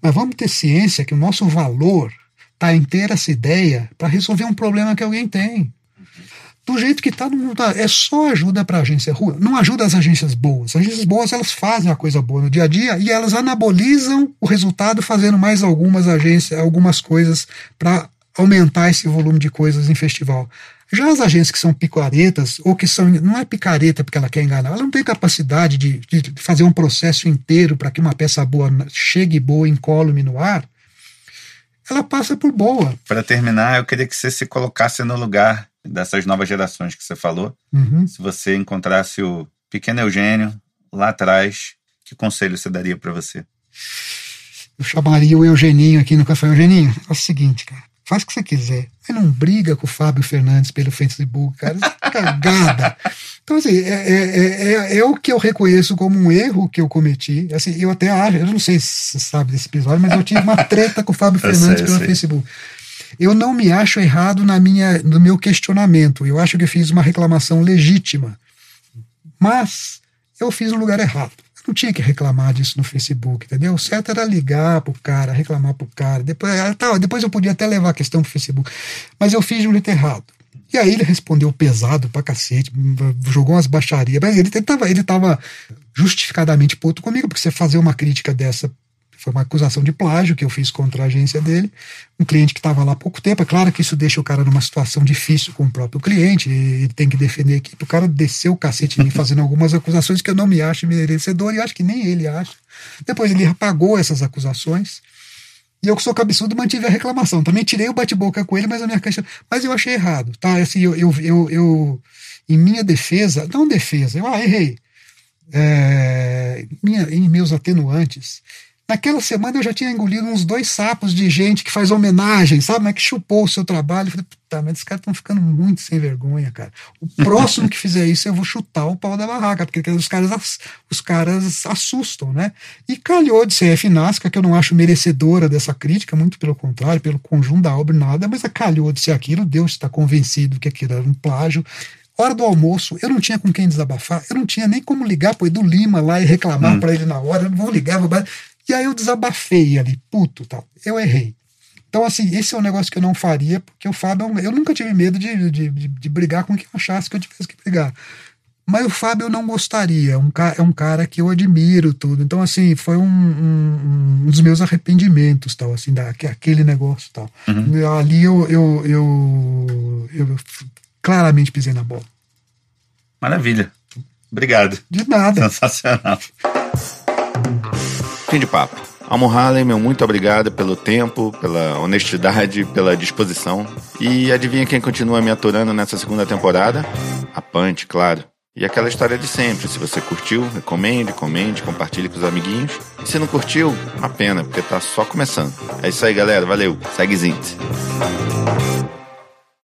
Mas vamos ter ciência que o nosso valor está em ter essa ideia para resolver um problema que alguém tem. Do jeito que está no mundo, é só ajuda para a agência ruim. Não ajuda as agências boas. As agências boas elas fazem a coisa boa no dia a dia e elas anabolizam o resultado fazendo mais algumas agências, algumas coisas para aumentar esse volume de coisas em festival. Já as agências que são picaretas, ou que são. Não é picareta porque ela quer enganar, ela não tem capacidade de, de fazer um processo inteiro para que uma peça boa chegue boa, incólume no ar, ela passa por boa. Para terminar, eu queria que você se colocasse no lugar dessas novas gerações que você falou. Uhum. Se você encontrasse o pequeno Eugênio lá atrás, que conselho você daria para você? Eu chamaria o Eugeninho aqui no Café Eugeninho. É o seguinte, cara faz o que você quiser. Mas não briga com o Fábio Fernandes pelo Facebook, cara. É cagada. Então, assim, é, é, é, é, o que eu reconheço como um erro que eu cometi. Assim, eu até acho, eu não sei se você sabe desse episódio, mas eu tive uma treta com o Fábio Fernandes sei, pelo sei. Facebook. Eu não me acho errado na minha, no meu questionamento. Eu acho que eu fiz uma reclamação legítima. Mas eu fiz no lugar errado não tinha que reclamar disso no Facebook, entendeu? O certo era ligar pro cara, reclamar pro cara. Depois, ah, tá, depois eu podia até levar a questão pro Facebook. Mas eu fiz um jeito errado. E aí ele respondeu pesado pra cacete, jogou umas baixarias. Ele, ele, tava, ele tava justificadamente puto comigo, porque você fazer uma crítica dessa foi uma acusação de plágio que eu fiz contra a agência dele. Um cliente que estava lá há pouco tempo. É claro que isso deixa o cara numa situação difícil com o próprio cliente. Ele tem que defender a equipe. O cara desceu o cacete em mim fazendo algumas acusações que eu não me acho merecedor e acho que nem ele acha. Depois ele apagou essas acusações. E eu que sou cabeçudo mantive a reclamação. Também tirei o bate-boca com ele, mas a minha questão. Mas eu achei errado, tá? Assim, eu, eu, eu, eu em minha defesa, não defesa, eu ah, errei. É, minha, em meus atenuantes, Naquela semana eu já tinha engolido uns dois sapos de gente que faz homenagem, sabe? Mas que chupou o seu trabalho. Eu falei, puta, mas esses caras estão ficando muito sem vergonha, cara. O próximo que fizer isso, eu vou chutar o pau da barraca, porque os caras, os caras assustam, né? E calhou de ser Nasca, que eu não acho merecedora dessa crítica, muito pelo contrário, pelo conjunto da obra, nada, mas calhou de ser aquilo. Deus está convencido que aquilo era um plágio hora do almoço, eu não tinha com quem desabafar, eu não tinha nem como ligar pro Edu Lima lá e reclamar hum. para ele na hora, eu não vou ligar, vou... E aí eu desabafei ali, puto, tal. Eu errei. Então, assim, esse é um negócio que eu não faria, porque o Fábio, eu nunca tive medo de, de, de, de brigar com quem achasse que eu tivesse que brigar. Mas o Fábio eu não gostaria, é um, é um cara que eu admiro tudo. Então, assim, foi um, um, um dos meus arrependimentos, tal, assim, da, aquele negócio tal. Uhum. Ali eu, eu, eu, eu claramente pisei na bola. Maravilha. Obrigado. De nada. Sensacional. Fim de papo. Almo Halley, meu muito obrigado pelo tempo, pela honestidade, pela disposição. E adivinha quem continua me aturando nessa segunda temporada? A Punch, claro. E aquela história de sempre. Se você curtiu, recomende, comente, compartilhe com os amiguinhos. E se não curtiu, uma pena, porque tá só começando. É isso aí, galera. Valeu. Segue Zint.